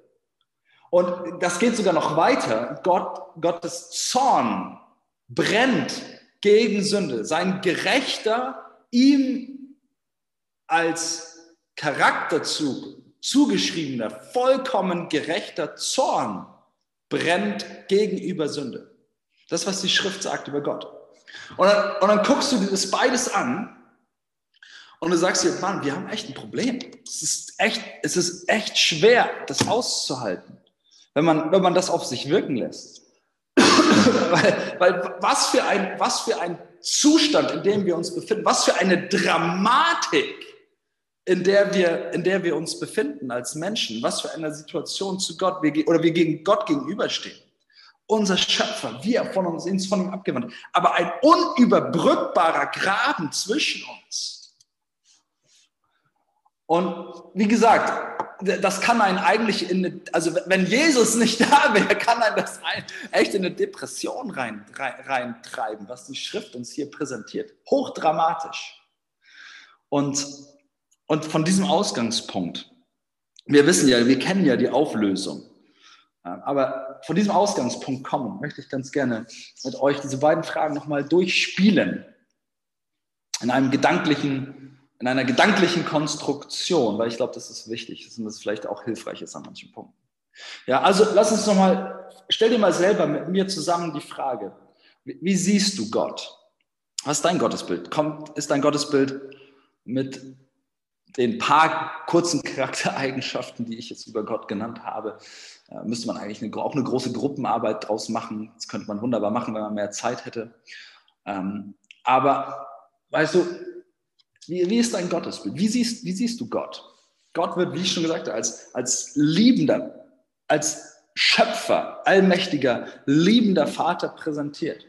Und das geht sogar noch weiter. Gott, Gottes Zorn brennt gegen Sünde. Sein gerechter, ihm als Charakterzug zugeschriebener, vollkommen gerechter Zorn brennt gegenüber Sünde. Das, was die Schrift sagt über Gott. Und dann, und dann guckst du dir das beides an und du sagst dir, Mann, wir haben echt ein Problem. Es ist echt, es ist echt schwer, das auszuhalten wenn man, wenn man das auf sich wirken lässt. weil, weil was, für ein, was für ein Zustand, in dem wir uns befinden, was für eine Dramatik, in der wir, in der wir uns befinden als Menschen, was für eine Situation zu Gott wir, oder wir gegen Gott gegenüberstehen. Unser Schöpfer, wir von uns sind von ihm abgewandt, aber ein unüberbrückbarer Graben zwischen uns. Und wie gesagt, das kann einen eigentlich in eine, also wenn Jesus nicht da wäre, kann einen das echt in eine Depression rein, rein, reintreiben, was die Schrift uns hier präsentiert. Hochdramatisch. Und, und von diesem Ausgangspunkt, wir wissen ja, wir kennen ja die Auflösung. Aber von diesem Ausgangspunkt kommen, möchte ich ganz gerne mit euch diese beiden Fragen nochmal durchspielen. In einem gedanklichen in einer gedanklichen Konstruktion, weil ich glaube, das ist wichtig und das vielleicht auch hilfreich ist an manchen Punkten. Ja, also lass uns nochmal, stell dir mal selber mit mir zusammen die Frage, wie, wie siehst du Gott? Was ist dein Gottesbild? Kommt, ist dein Gottesbild mit den paar kurzen Charaktereigenschaften, die ich jetzt über Gott genannt habe, äh, müsste man eigentlich eine, auch eine große Gruppenarbeit draus machen. Das könnte man wunderbar machen, wenn man mehr Zeit hätte. Ähm, aber weißt du, wie, wie ist dein Gottesbild? Wie siehst, wie siehst du Gott? Gott wird, wie ich schon gesagt habe, als, als liebender, als Schöpfer, allmächtiger, liebender Vater präsentiert.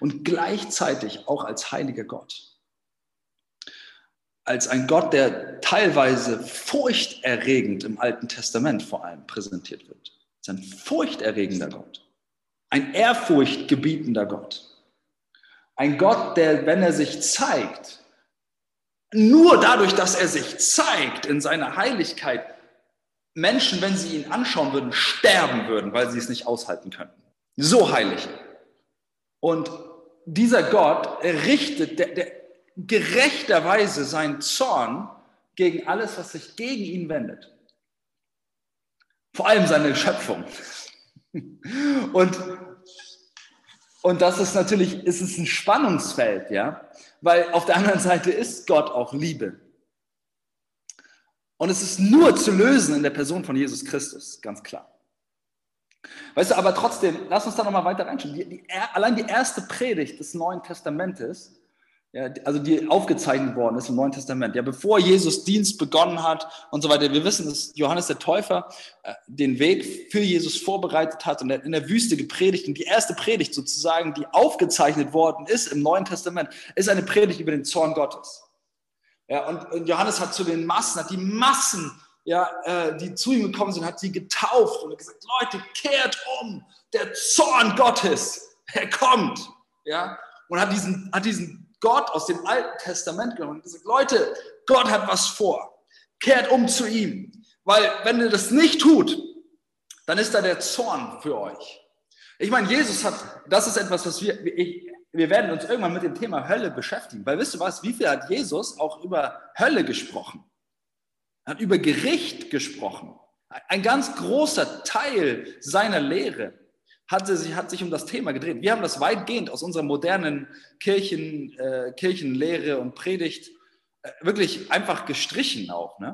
Und gleichzeitig auch als heiliger Gott. Als ein Gott, der teilweise furchterregend im Alten Testament vor allem präsentiert wird. Als ein furchterregender Gott. Ein ehrfurchtgebietender Gott. Ein Gott, der, wenn er sich zeigt, nur dadurch, dass er sich zeigt in seiner Heiligkeit, Menschen, wenn sie ihn anschauen würden, sterben würden, weil sie es nicht aushalten könnten. So heilig. Und dieser Gott richtet der, der, gerechterweise seinen Zorn gegen alles, was sich gegen ihn wendet. Vor allem seine Schöpfung. Und, und das ist natürlich, ist es ein Spannungsfeld, ja weil auf der anderen Seite ist Gott auch Liebe. Und es ist nur zu lösen in der Person von Jesus Christus, ganz klar. Weißt du, aber trotzdem, lass uns da nochmal weiter reinschauen. Die, die, allein die erste Predigt des Neuen Testamentes ja, also die aufgezeichnet worden ist im Neuen Testament. Ja, bevor Jesus Dienst begonnen hat und so weiter. Wir wissen, dass Johannes der Täufer äh, den Weg für Jesus vorbereitet hat und in der Wüste gepredigt. Und die erste Predigt sozusagen, die aufgezeichnet worden ist im Neuen Testament, ist eine Predigt über den Zorn Gottes. Ja, und, und Johannes hat zu den Massen, hat die Massen, ja, äh, die zu ihm gekommen sind, hat sie getauft und gesagt, Leute, kehrt um, der Zorn Gottes, er kommt. Ja, und hat diesen, hat diesen Gott aus dem Alten Testament genommen und gesagt, Leute, Gott hat was vor. Kehrt um zu ihm. Weil wenn ihr das nicht tut, dann ist da der Zorn für euch. Ich meine, Jesus hat, das ist etwas, was wir, ich, wir werden uns irgendwann mit dem Thema Hölle beschäftigen. Weil wisst ihr was, wie viel hat Jesus auch über Hölle gesprochen? Er hat über Gericht gesprochen. Ein ganz großer Teil seiner Lehre hat sich, hat sich um das Thema gedreht. Wir haben das weitgehend aus unserer modernen Kirchen, äh, Kirchenlehre und Predigt äh, wirklich einfach gestrichen auch. Ne?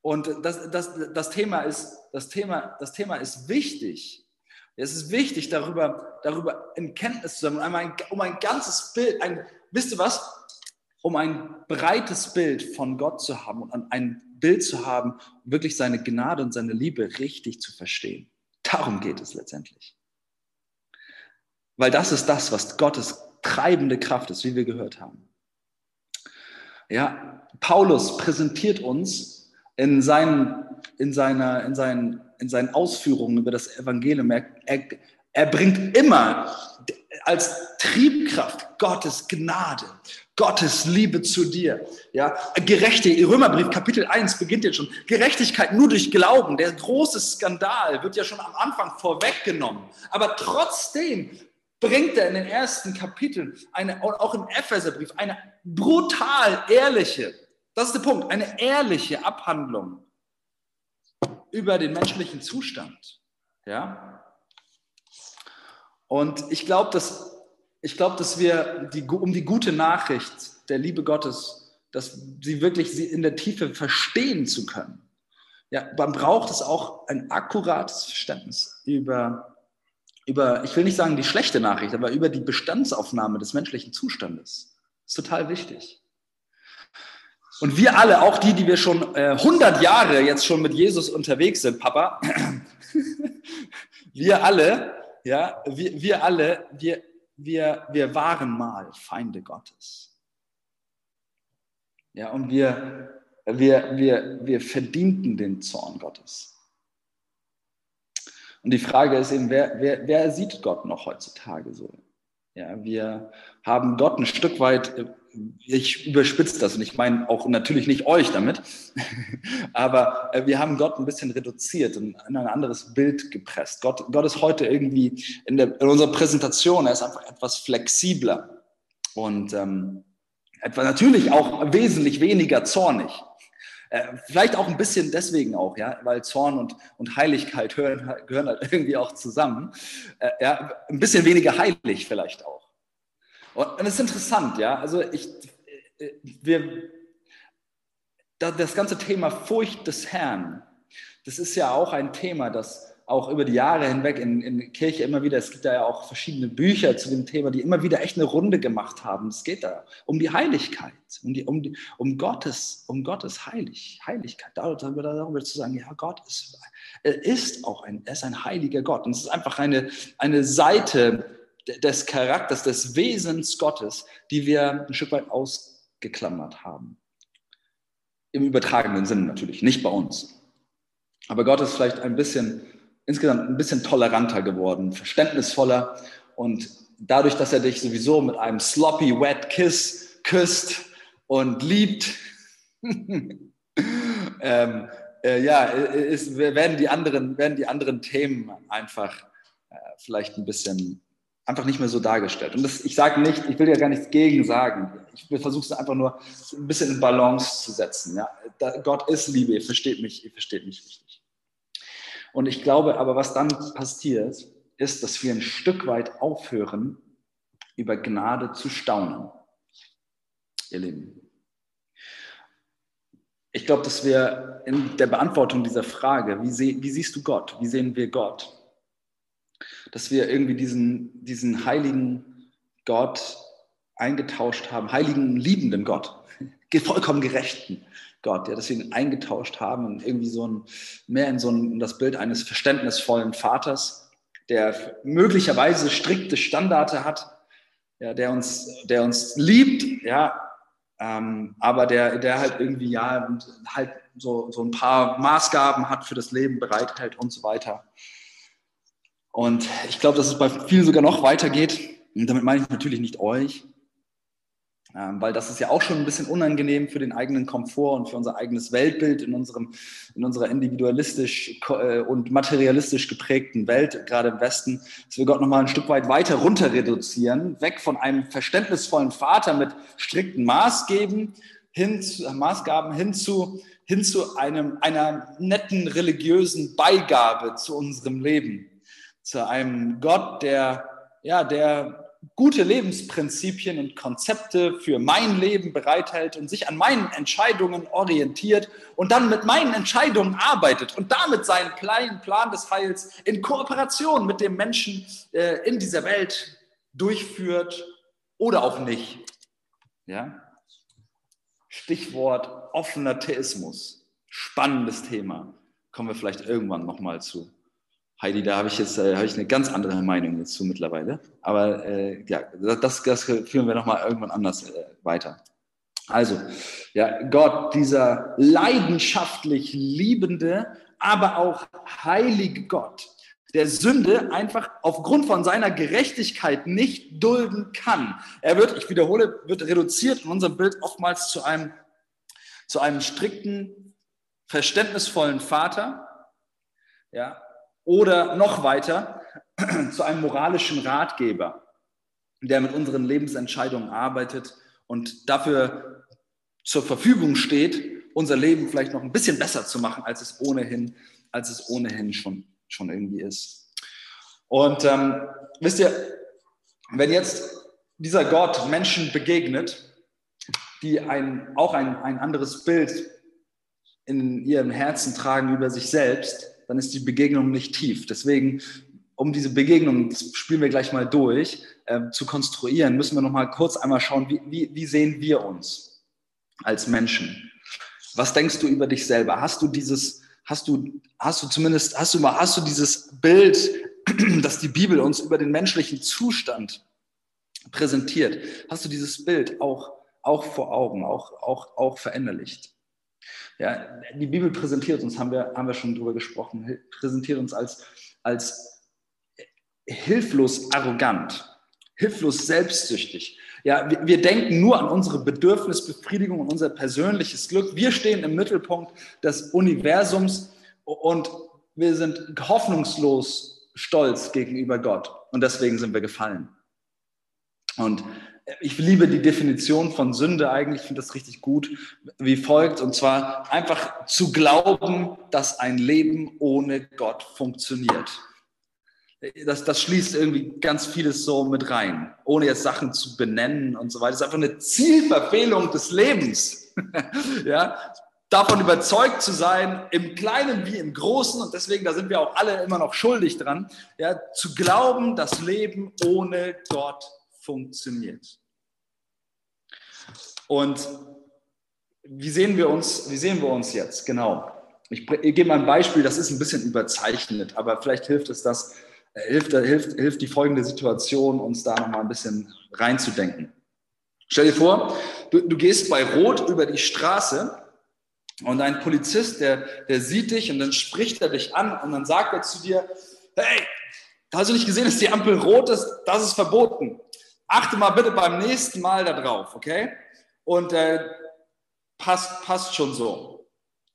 Und das, das, das, Thema ist, das, Thema, das Thema ist wichtig. Es ist wichtig, darüber, darüber in Kenntnis zu sein, um ein, um ein ganzes Bild, ein, wisst ihr was? Um ein breites Bild von Gott zu haben und ein Bild zu haben, wirklich seine Gnade und seine Liebe richtig zu verstehen. Darum geht es letztendlich. Weil das ist das, was Gottes treibende Kraft ist, wie wir gehört haben. Ja, Paulus präsentiert uns in seinen, in seiner, in seinen, in seinen Ausführungen über das Evangelium. Er, er, er bringt immer als Triebkraft Gottes Gnade, Gottes Liebe zu dir. Ja, Gerechte, Römerbrief Kapitel 1 beginnt jetzt schon. Gerechtigkeit nur durch Glauben. Der große Skandal wird ja schon am Anfang vorweggenommen. Aber trotzdem bringt er in den ersten Kapiteln, eine, auch im Epheserbrief, eine brutal ehrliche, das ist der Punkt, eine ehrliche Abhandlung über den menschlichen Zustand. Ja? Und ich glaube, dass ich glaube, dass wir die, um die gute Nachricht der Liebe Gottes, dass sie wirklich sie in der Tiefe verstehen zu können, ja, man braucht es auch ein akkurates Verständnis über, über, ich will nicht sagen die schlechte Nachricht, aber über die Bestandsaufnahme des menschlichen Zustandes. Das ist total wichtig. Und wir alle, auch die, die wir schon äh, 100 Jahre jetzt schon mit Jesus unterwegs sind, Papa, wir alle, ja, wir, wir alle, wir, wir, wir waren mal Feinde Gottes. Ja, und wir, wir, wir, wir verdienten den Zorn Gottes. Und die Frage ist eben, wer, wer, wer sieht Gott noch heutzutage so? Ja, wir haben Gott ein Stück weit, ich überspitze das und ich meine auch natürlich nicht euch damit, aber äh, wir haben Gott ein bisschen reduziert und in ein anderes Bild gepresst. Gott, Gott ist heute irgendwie in, der, in unserer Präsentation, er ist einfach etwas flexibler und ähm, etwa natürlich auch wesentlich weniger zornig. Äh, vielleicht auch ein bisschen deswegen auch, ja, weil Zorn und, und Heiligkeit hören, gehören halt irgendwie auch zusammen. Äh, ja, ein bisschen weniger heilig vielleicht auch. Und, es ist interessant, ja, also ich, wir, das ganze Thema Furcht des Herrn, das ist ja auch ein Thema, das auch über die Jahre hinweg in, in Kirche immer wieder, es gibt da ja auch verschiedene Bücher zu dem Thema, die immer wieder echt eine Runde gemacht haben. Es geht da um die Heiligkeit, um, die, um, die, um, Gottes, um Gottes Heilig, Heiligkeit. Darüber, darüber zu sagen, ja, Gott ist, er ist auch ein, er ist ein heiliger Gott. Und es ist einfach eine, eine Seite des Charakters, des Wesens Gottes, die wir ein Stück weit ausgeklammert haben. Im übertragenen Sinne natürlich, nicht bei uns. Aber Gott ist vielleicht ein bisschen insgesamt ein bisschen toleranter geworden, verständnisvoller und dadurch, dass er dich sowieso mit einem sloppy wet kiss küsst und liebt, ähm, äh, ja, ist, werden, die anderen, werden die anderen Themen einfach äh, vielleicht ein bisschen einfach nicht mehr so dargestellt. Und das, ich sage nicht, ich will ja gar nichts gegen sagen. Ich versuche es einfach nur ein bisschen in Balance zu setzen. Ja? Da, Gott ist Liebe, ihr versteht mich, ihr versteht mich richtig. Und ich glaube aber, was dann passiert, ist, dass wir ein Stück weit aufhören, über Gnade zu staunen. Ihr Lieben. Ich glaube, dass wir in der Beantwortung dieser Frage, wie, seh, wie siehst du Gott? Wie sehen wir Gott? Dass wir irgendwie diesen, diesen heiligen Gott eingetauscht haben, heiligen, liebenden Gott, vollkommen gerechten Gott, ja, dass wir ihn eingetauscht haben und irgendwie so ein, mehr in so ein, das Bild eines verständnisvollen Vaters, der möglicherweise strikte Standarte hat, ja, der uns, der uns liebt, ja, ähm, aber der, der halt irgendwie ja halt so, so ein paar Maßgaben hat für das Leben bereithält und so weiter. Und ich glaube, dass es bei vielen sogar noch weitergeht. Und damit meine ich natürlich nicht euch, ähm, weil das ist ja auch schon ein bisschen unangenehm für den eigenen Komfort und für unser eigenes Weltbild in, unserem, in unserer individualistisch äh, und materialistisch geprägten Welt, gerade im Westen, dass wir Gott nochmal ein Stück weit weiter runter reduzieren, weg von einem verständnisvollen Vater mit strikten Maßgaben hin zu, äh, Maßgaben hin zu, hin zu einem, einer netten religiösen Beigabe zu unserem Leben. Zu einem Gott, der, ja, der gute Lebensprinzipien und Konzepte für mein Leben bereithält und sich an meinen Entscheidungen orientiert und dann mit meinen Entscheidungen arbeitet und damit seinen Plan, Plan des Heils in Kooperation mit dem Menschen äh, in dieser Welt durchführt oder auch nicht. Ja? Stichwort offener Theismus. Spannendes Thema. Kommen wir vielleicht irgendwann nochmal zu. Heidi, da habe ich jetzt äh, habe ich eine ganz andere Meinung dazu mittlerweile. Aber äh, ja, das, das führen wir nochmal irgendwann anders äh, weiter. Also, ja, Gott, dieser leidenschaftlich liebende, aber auch heilige Gott, der Sünde einfach aufgrund von seiner Gerechtigkeit nicht dulden kann. Er wird, ich wiederhole, wird reduziert in unserem Bild oftmals zu einem, zu einem strikten, verständnisvollen Vater, ja, oder noch weiter zu einem moralischen Ratgeber, der mit unseren Lebensentscheidungen arbeitet und dafür zur Verfügung steht, unser Leben vielleicht noch ein bisschen besser zu machen, als es ohnehin, als es ohnehin schon, schon irgendwie ist. Und ähm, wisst ihr, wenn jetzt dieser Gott Menschen begegnet, die ein, auch ein, ein anderes Bild in ihrem Herzen tragen über sich selbst, dann ist die Begegnung nicht tief. Deswegen, um diese Begegnung, das spielen wir gleich mal durch, äh, zu konstruieren, müssen wir noch mal kurz einmal schauen, wie, wie, wie sehen wir uns als Menschen? Was denkst du über dich selber? Hast du dieses, hast du, hast du zumindest, hast du mal, hast du dieses Bild, das die Bibel uns über den menschlichen Zustand präsentiert? Hast du dieses Bild auch, auch vor Augen, auch, auch, auch verinnerlicht? Ja, die Bibel präsentiert uns, haben wir, haben wir schon drüber gesprochen, präsentiert uns als, als hilflos arrogant, hilflos selbstsüchtig. Ja, wir, wir denken nur an unsere Bedürfnisbefriedigung und unser persönliches Glück. Wir stehen im Mittelpunkt des Universums und wir sind hoffnungslos stolz gegenüber Gott. Und deswegen sind wir gefallen. Und ich liebe die Definition von Sünde eigentlich, ich finde das richtig gut, wie folgt, und zwar einfach zu glauben, dass ein Leben ohne Gott funktioniert. Das, das schließt irgendwie ganz vieles so mit rein, ohne jetzt Sachen zu benennen und so weiter. Das ist einfach eine Zielverfehlung des Lebens. ja, davon überzeugt zu sein, im Kleinen wie im Großen, und deswegen, da sind wir auch alle immer noch schuldig dran, ja, zu glauben, dass Leben ohne Gott funktioniert. Und wie sehen wir uns, wie sehen wir uns jetzt? Genau. Ich, ich gebe mal ein Beispiel, das ist ein bisschen überzeichnet, aber vielleicht hilft es das, äh, hilft, hilft, hilft die folgende Situation, uns da nochmal ein bisschen reinzudenken. Stell dir vor, du, du gehst bei Rot über die Straße und ein Polizist, der, der sieht dich und dann spricht er dich an und dann sagt er zu dir, hey, hast du nicht gesehen, dass die Ampel rot ist? Das ist verboten. Achte mal bitte beim nächsten Mal darauf, okay? Und äh, passt, passt schon so.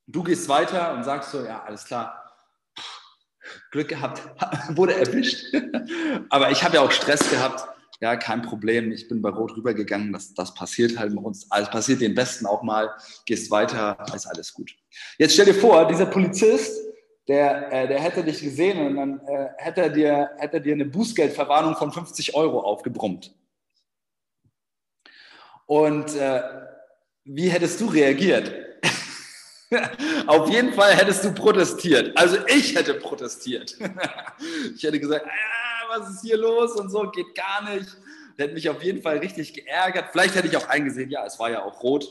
Du gehst weiter und sagst so, ja, alles klar, Glück gehabt, wurde erwischt. Aber ich habe ja auch Stress gehabt. Ja, kein Problem. Ich bin bei Rot rübergegangen. Das, das passiert halt uns. Also passiert den Besten auch mal. Gehst weiter, ist alles gut. Jetzt stell dir vor, dieser Polizist, der, äh, der hätte dich gesehen und dann äh, hätte, er dir, hätte er dir eine Bußgeldverwarnung von 50 Euro aufgebrummt. Und äh, wie hättest du reagiert? Auf jeden Fall hättest du protestiert. Also ich hätte protestiert. ich hätte gesagt, ah, was ist hier los und so, geht gar nicht. Der hätte mich auf jeden Fall richtig geärgert. Vielleicht hätte ich auch eingesehen, ja, es war ja auch rot.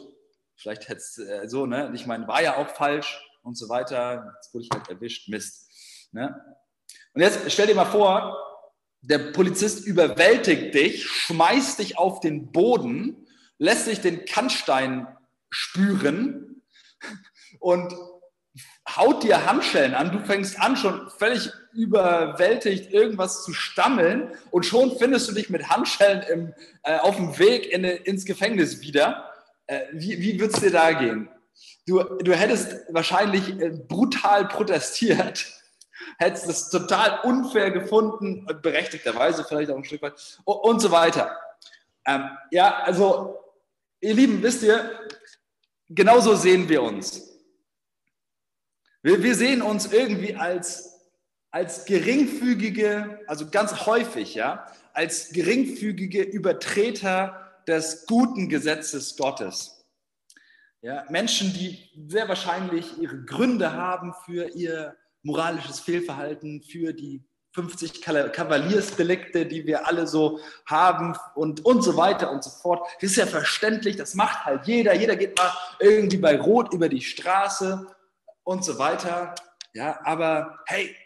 Vielleicht hätte es äh, so, ne? Ich meine, war ja auch falsch und so weiter. Jetzt wurde ich halt erwischt, Mist. Ne? Und jetzt stell dir mal vor, der Polizist überwältigt dich, schmeißt dich auf den Boden lässt sich den Kannstein spüren und haut dir Handschellen an. Du fängst an, schon völlig überwältigt irgendwas zu stammeln und schon findest du dich mit Handschellen im, äh, auf dem Weg in, ins Gefängnis wieder. Äh, wie wie wird es dir da gehen? Du, du hättest wahrscheinlich äh, brutal protestiert, hättest es total unfair gefunden, berechtigterweise vielleicht auch ein Stück weit und so weiter. Ähm, ja, also Ihr Lieben, wisst ihr, genauso sehen wir uns. Wir, wir sehen uns irgendwie als, als geringfügige, also ganz häufig, ja, als geringfügige Übertreter des guten Gesetzes Gottes. Ja, Menschen, die sehr wahrscheinlich ihre Gründe haben für ihr moralisches Fehlverhalten, für die 50 Kavaliersdelikte, die wir alle so haben und, und so weiter und so fort. Das ist ja verständlich, das macht halt jeder. Jeder geht mal irgendwie bei Rot über die Straße und so weiter. Ja, aber hey,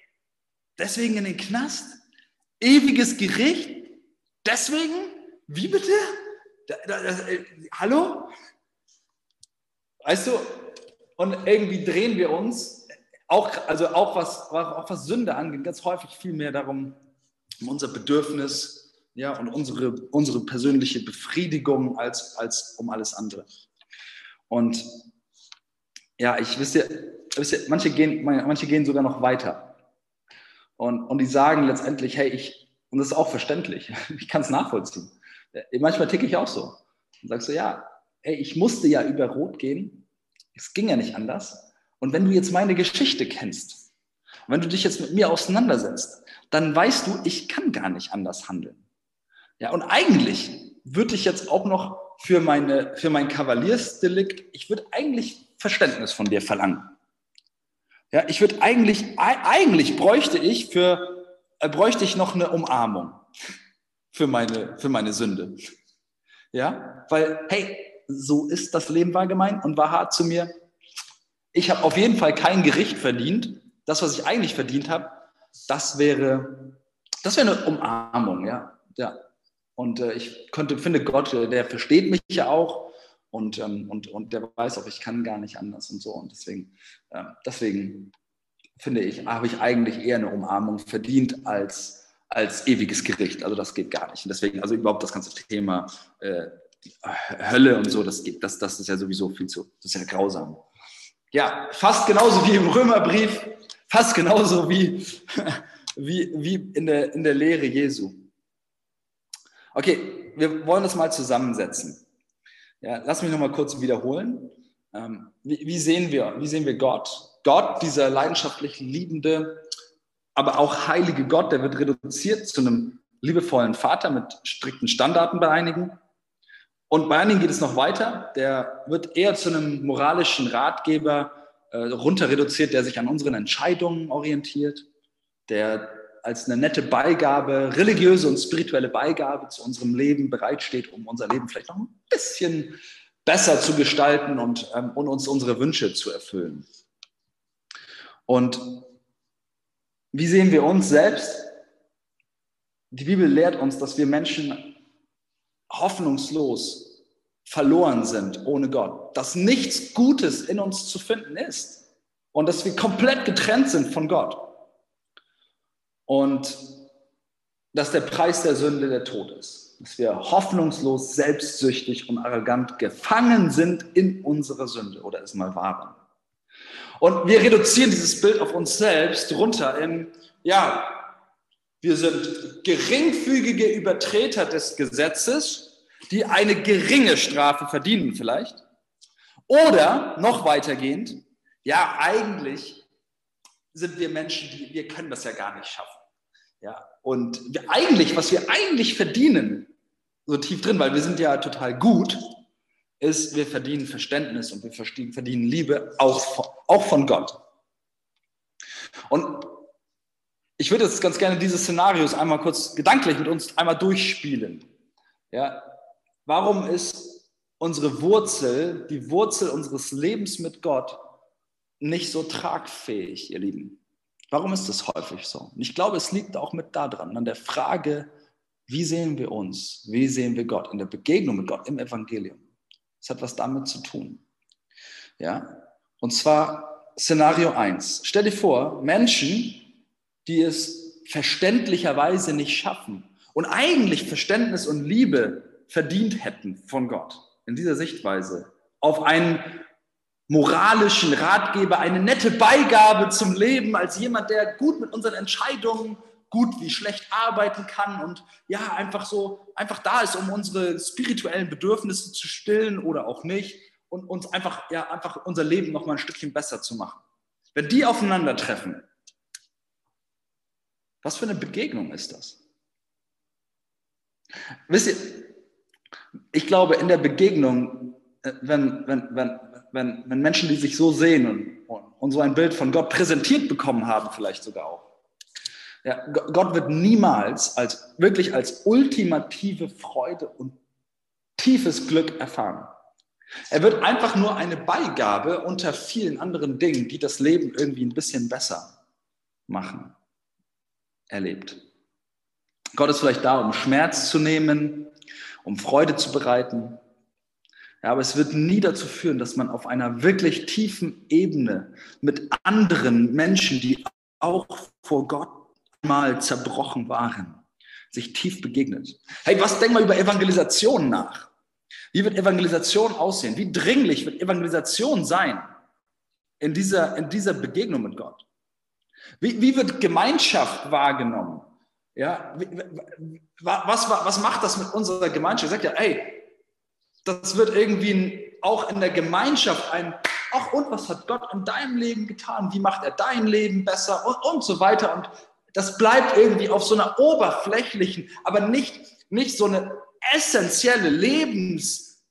deswegen in den Knast? Ewiges Gericht? Deswegen? Wie bitte? Da, da, äh, hallo? Weißt du, und irgendwie drehen wir uns, auch, also auch was, auch was Sünde angeht, ganz häufig viel mehr darum, um unser Bedürfnis ja, und unsere, unsere persönliche Befriedigung als, als um alles andere. Und ja, ich wisst ihr, manche, gehen, manche gehen sogar noch weiter. Und, und die sagen letztendlich, hey, ich, und das ist auch verständlich, ich kann es nachvollziehen. Manchmal ticke ich auch so. Und sagst du, ja, ey, ich musste ja über Rot gehen, es ging ja nicht anders. Und wenn du jetzt meine Geschichte kennst, wenn du dich jetzt mit mir auseinandersetzt, dann weißt du, ich kann gar nicht anders handeln. Ja, und eigentlich würde ich jetzt auch noch für, meine, für mein Kavaliersdelikt, ich würde eigentlich Verständnis von dir verlangen. Ja, ich würde eigentlich, eigentlich bräuchte ich für, äh, bräuchte ich noch eine Umarmung für meine, für meine Sünde. Ja, weil, hey, so ist das Leben war gemein und war hart zu mir. Ich habe auf jeden Fall kein Gericht verdient. Das, was ich eigentlich verdient habe, das wäre, das wäre eine Umarmung, ja. ja. Und äh, ich könnte, finde Gott, der versteht mich ja auch und, ähm, und, und der weiß auch, ich kann gar nicht anders und so. Und deswegen, äh, deswegen finde ich, habe ich eigentlich eher eine Umarmung verdient als, als ewiges Gericht. Also das geht gar nicht. Und deswegen, also überhaupt das ganze Thema äh, Hölle und so, das geht, das, das ist ja sowieso viel zu, das ist ja grausam. Ja, fast genauso wie im Römerbrief, fast genauso wie, wie, wie in, der, in der Lehre Jesu. Okay, wir wollen das mal zusammensetzen. Ja, lass mich nochmal kurz wiederholen. Ähm, wie, wie, sehen wir, wie sehen wir Gott? Gott, dieser leidenschaftlich liebende, aber auch heilige Gott, der wird reduziert zu einem liebevollen Vater mit strikten Standarten bei einigen. Und bei einigen geht es noch weiter. Der wird eher zu einem moralischen Ratgeber äh, runter reduziert, der sich an unseren Entscheidungen orientiert, der als eine nette Beigabe, religiöse und spirituelle Beigabe zu unserem Leben bereitsteht, um unser Leben vielleicht noch ein bisschen besser zu gestalten und, ähm, und uns unsere Wünsche zu erfüllen. Und wie sehen wir uns selbst? Die Bibel lehrt uns, dass wir Menschen hoffnungslos verloren sind ohne Gott, dass nichts Gutes in uns zu finden ist und dass wir komplett getrennt sind von Gott und dass der Preis der Sünde der Tod ist, dass wir hoffnungslos, selbstsüchtig und arrogant gefangen sind in unserer Sünde oder es mal waren. Und wir reduzieren dieses Bild auf uns selbst runter in, ja, wir sind geringfügige Übertreter des Gesetzes, die eine geringe Strafe verdienen vielleicht. Oder noch weitergehend, ja, eigentlich sind wir Menschen, die, wir können das ja gar nicht schaffen. Ja, und wir eigentlich, was wir eigentlich verdienen, so tief drin, weil wir sind ja total gut, ist, wir verdienen Verständnis und wir verdienen Liebe auch von, auch von Gott. Und ich würde jetzt ganz gerne diese Szenarios einmal kurz gedanklich mit uns einmal durchspielen. Ja, warum ist unsere Wurzel, die Wurzel unseres Lebens mit Gott, nicht so tragfähig, ihr Lieben? Warum ist das häufig so? Und ich glaube, es liegt auch mit daran, an der Frage, wie sehen wir uns? Wie sehen wir Gott? In der Begegnung mit Gott im Evangelium. Es hat was damit zu tun. Ja? Und zwar Szenario 1. Stell dir vor, Menschen, die es verständlicherweise nicht schaffen und eigentlich Verständnis und Liebe verdient hätten von Gott in dieser Sichtweise auf einen moralischen Ratgeber, eine nette Beigabe zum Leben als jemand, der gut mit unseren Entscheidungen gut wie schlecht arbeiten kann und ja, einfach so, einfach da ist, um unsere spirituellen Bedürfnisse zu stillen oder auch nicht und uns einfach, ja, einfach unser Leben noch mal ein Stückchen besser zu machen. Wenn die aufeinandertreffen, Was für eine Begegnung ist das? Wisst ihr, ich glaube, in der Begegnung, äh, wenn, wenn, wenn, wenn, wenn Menschen, die sich so sehen und, und so ein Bild von Gott präsentiert bekommen haben, vielleicht sogar auch, ja, Gott wird niemals als wirklich als ultimative Freude und tiefes Glück erfahren. Er wird einfach nur eine Beigabe unter vielen anderen Dingen, die das Leben irgendwie ein bisschen besser machen, erlebt. Gott ist vielleicht da, um Schmerz zu nehmen, um Freude zu bereiten. Ja, aber es wird nie dazu führen, dass man auf einer wirklich tiefen Ebene mit anderen Menschen, die auch vor Gott mal zerbrochen waren, sich tief begegnet. Hey, was denk mal über Evangelisation nach? Wie wird Evangelisation aussehen? Wie dringlich wird Evangelisation sein in dieser, in dieser Begegnung mit Gott? Wie, wie wird Gemeinschaft wahrgenommen? Ja, was, was macht das mit unserer Gemeinschaft? Sagt ja, ey, das wird irgendwie auch in der Gemeinschaft ein, ach und was hat Gott in deinem Leben getan? Wie macht er dein Leben besser? Und, und so weiter. Und das bleibt irgendwie auf so einer oberflächlichen, aber nicht, nicht so eine essentielle Lebens,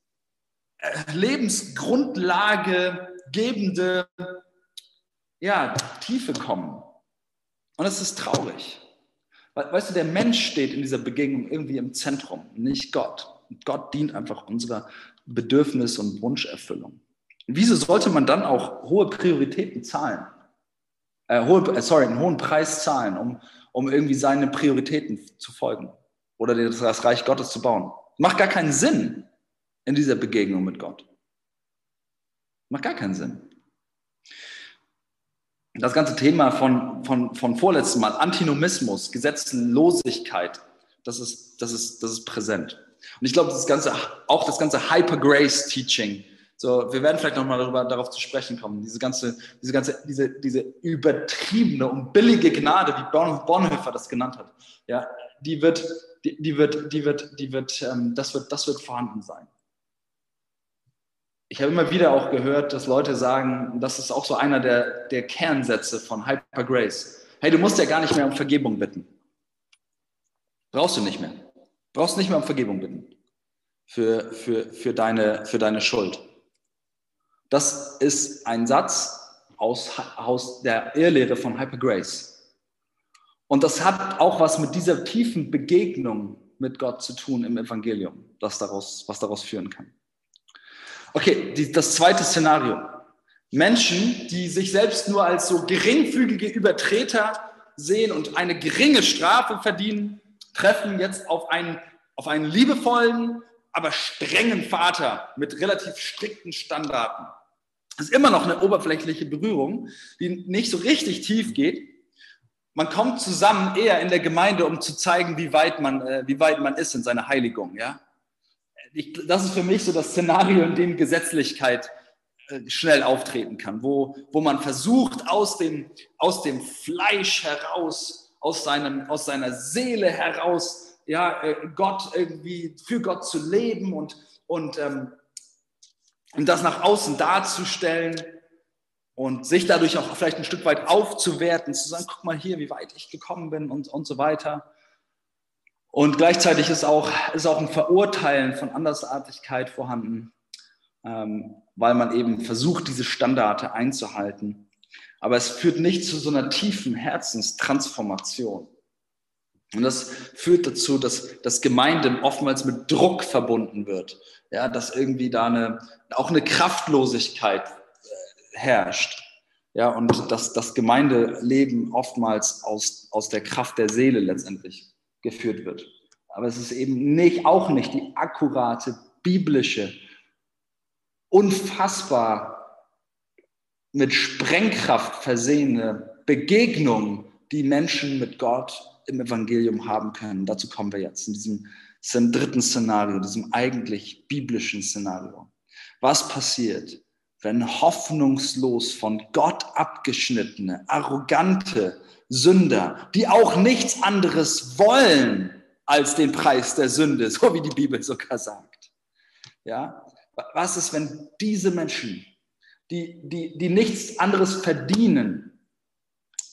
äh, Lebensgrundlage gebende ja, Tiefe kommen. Und es ist traurig. Weißt du, der Mensch steht in dieser Begegnung irgendwie im Zentrum, nicht Gott. Gott dient einfach unserer Bedürfnis- und Wunscherfüllung. wieso sollte man dann auch hohe Prioritäten zahlen? Äh, hohe, äh, sorry, einen hohen Preis zahlen, um, um irgendwie seine Prioritäten zu folgen oder das Reich Gottes zu bauen? Macht gar keinen Sinn in dieser Begegnung mit Gott. Macht gar keinen Sinn das ganze Thema von, von, von vorletztem Mal, Antinomismus, Gesetzlosigkeit, das ist, das ist, das ist präsent. Und ich glaube, das ganze, auch das ganze Hyper-Grace-Teaching, so, wir werden vielleicht nochmal darüber, darauf zu sprechen kommen, diese ganze, diese ganze, diese, diese übertriebene und billige Gnade, wie Bonhoeffer das genannt hat, ja, die wird, die, die wird, die wird, die wird, ähm, das wird, das wird vorhanden sein ich habe immer wieder auch gehört, dass Leute sagen, das ist auch so einer der, der Kernsätze von Hyper Grace. Hey, du musst ja gar nicht mehr um Vergebung bitten. Brauchst du nicht mehr. Brauchst nicht mehr um Vergebung bitten für, für, für, deine, für deine Schuld. Das ist ein Satz aus, aus der Irrlehre von Hyper Grace. Und das hat auch was mit dieser tiefen Begegnung mit Gott zu tun im Evangelium, das daraus, was daraus führen kann. Okay, die, das zweite Szenario. Menschen, die sich selbst nur als so geringfügige Übertreter sehen und eine geringe Strafe verdienen, treffen jetzt auf einen, auf einen liebevollen, aber strengen Vater mit relativ strikten Standarten. Das ist immer noch eine oberflächliche Berührung, die nicht so richtig tief geht. Man kommt zusammen eher in der Gemeinde, um zu zeigen, wie weit man, äh, wie weit man ist in seiner Heiligung. Ja? Ich, das ist für mich so das Szenario, in dem Gesetzlichkeit äh, schnell auftreten kann, wo, wo man versucht, aus dem, aus dem Fleisch heraus, aus, seinem, aus seiner Seele heraus, ja, äh, Gott irgendwie für Gott zu leben und, und, ähm, und das nach außen darzustellen und sich dadurch auch vielleicht ein Stück weit aufzuwerten, zu sagen, guck mal hier, wie weit ich gekommen bin und, und so weiter. Und gleichzeitig ist auch, ist auch ein Verurteilen von Andersartigkeit vorhanden, ähm, weil man eben versucht, diese Standarde einzuhalten. Aber es führt nicht zu so einer tiefen Herzenstransformation. Und das führt dazu, dass das Gemeinde oftmals mit Druck verbunden wird. Ja, dass irgendwie da eine, auch eine Kraftlosigkeit äh, herrscht. Ja, und dass das Gemeindeleben oftmals aus, aus der Kraft der Seele letztendlich geführt wird. Aber es ist eben nicht, auch nicht die akkurate, biblische, unfassbar mit Sprengkraft versehene Begegnung, die Menschen mit Gott im Evangelium haben können. Dazu kommen wir jetzt in diesem dritten Szenario, diesem eigentlich biblischen Szenario. Was passiert, wenn hoffnungslos von Gott abgeschnittene, arrogante, Sünder, die auch nichts anderes wollen als den Preis der Sünde, so wie die Bibel sogar sagt. Ja? Was ist, wenn diese Menschen, die, die, die nichts anderes verdienen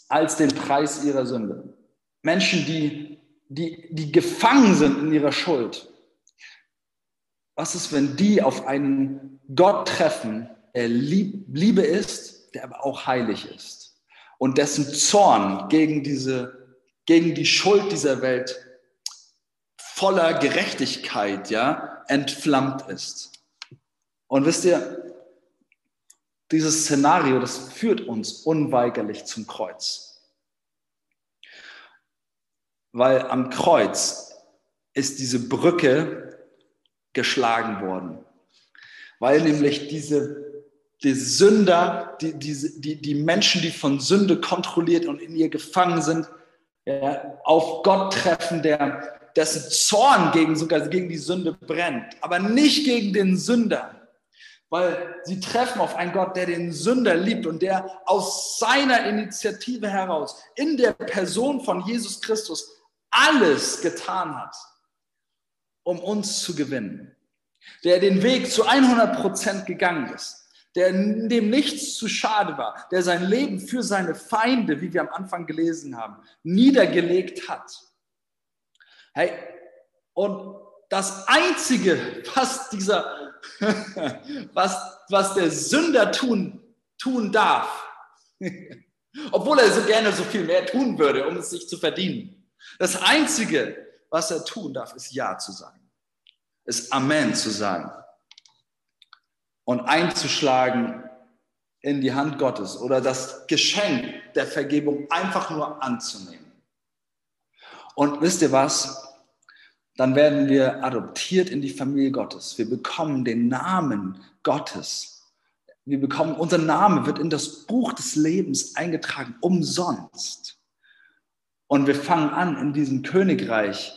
als den Preis ihrer Sünde, Menschen, die, die, die gefangen sind in ihrer Schuld. Was ist, wenn die auf einen Gott treffen, der Liebe ist, der aber auch heilig ist und dessen Zorn gegen, diese, gegen die Schuld dieser Welt voller Gerechtigkeit ja, entflammt ist. Und wisst ihr, dieses Szenario, das führt uns unweigerlich zum Kreuz. Weil am Kreuz ist diese Brücke geschlagen worden. Weil nämlich diese, die Sünder, die, die, die, die Menschen, die von Sünde kontrolliert und in ihr gefangen sind, ja, auf Gott treffen, der, dessen Zorn gegen, sogar gegen die Sünde brennt, aber nicht gegen den Sünder weil sie treffen auf einen Gott, der den Sünder liebt und der aus seiner Initiative heraus in der Person von Jesus Christus alles getan hat, um uns zu gewinnen. Der den Weg zu 100 Prozent gegangen ist, der dem nichts zu schade war, der sein Leben für seine Feinde, wie wir am Anfang gelesen haben, niedergelegt hat. Hey, und das Einzige, was dieser was, was der Sünder tun, tun darf. Obwohl er so gerne so viel mehr tun würde, um es sich zu verdienen. Das Einzige, was er tun darf, ist Ja zu sagen. Ist Amen zu sagen. Und einzuschlagen in die Hand Gottes oder das Geschenk der Vergebung einfach nur anzunehmen. Und wisst ihr was? dann werden wir adoptiert in die Familie Gottes. Wir bekommen den Namen Gottes. Wir bekommen, unser Name wird in das Buch des Lebens eingetragen, umsonst. Und wir fangen an, in diesem Königreich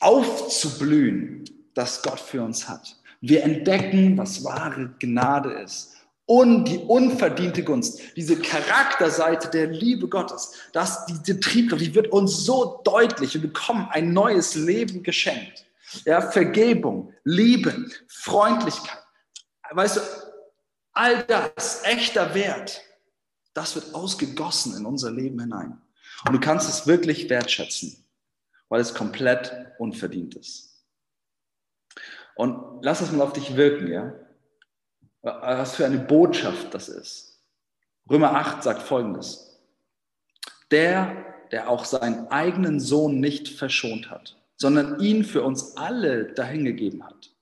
aufzublühen, das Gott für uns hat. Wir entdecken, was wahre Gnade ist und die unverdiente Gunst, diese Charakterseite der Liebe Gottes, dass diese Triebkraft, die wird uns so deutlich. Wir bekommen ein neues Leben geschenkt. Ja, Vergebung, Liebe, Freundlichkeit. Weißt du, all das, echter Wert, das wird ausgegossen in unser Leben hinein. Und du kannst es wirklich wertschätzen, weil es komplett unverdient ist. Und lass es mal auf dich wirken, ja was für eine Botschaft das ist. Römer 8 sagt folgendes. Der, der auch seinen eigenen Sohn nicht verschont hat, sondern ihn für uns alle dahingegeben hat,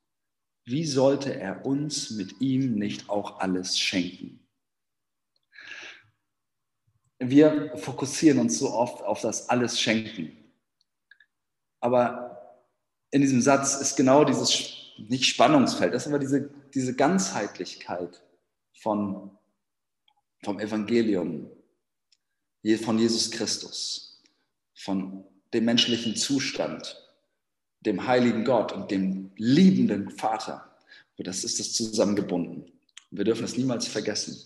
wie sollte er uns mit ihm nicht auch alles schenken? Wir fokussieren uns so oft auf das alles schenken. Aber in diesem Satz ist genau dieses nicht Spannungsfeld, das ist aber diese, diese Ganzheitlichkeit von, vom Evangelium, von Jesus Christus, von dem menschlichen Zustand, dem heiligen Gott und dem liebenden Vater. Das ist das zusammengebunden. Wir dürfen es niemals vergessen,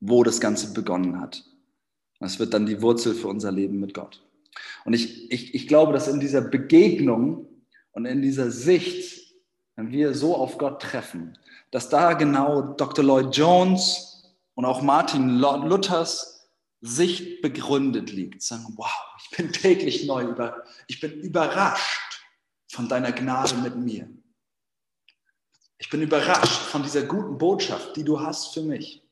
wo das Ganze begonnen hat. Das wird dann die Wurzel für unser Leben mit Gott. Und ich, ich, ich glaube, dass in dieser Begegnung und in dieser Sicht wenn wir so auf Gott treffen, dass da genau Dr. Lloyd Jones und auch Martin Luthers Sicht begründet liegt. Sagen, wow, ich bin täglich neu über, ich bin überrascht von deiner Gnade mit mir. Ich bin überrascht von dieser guten Botschaft, die du hast für mich.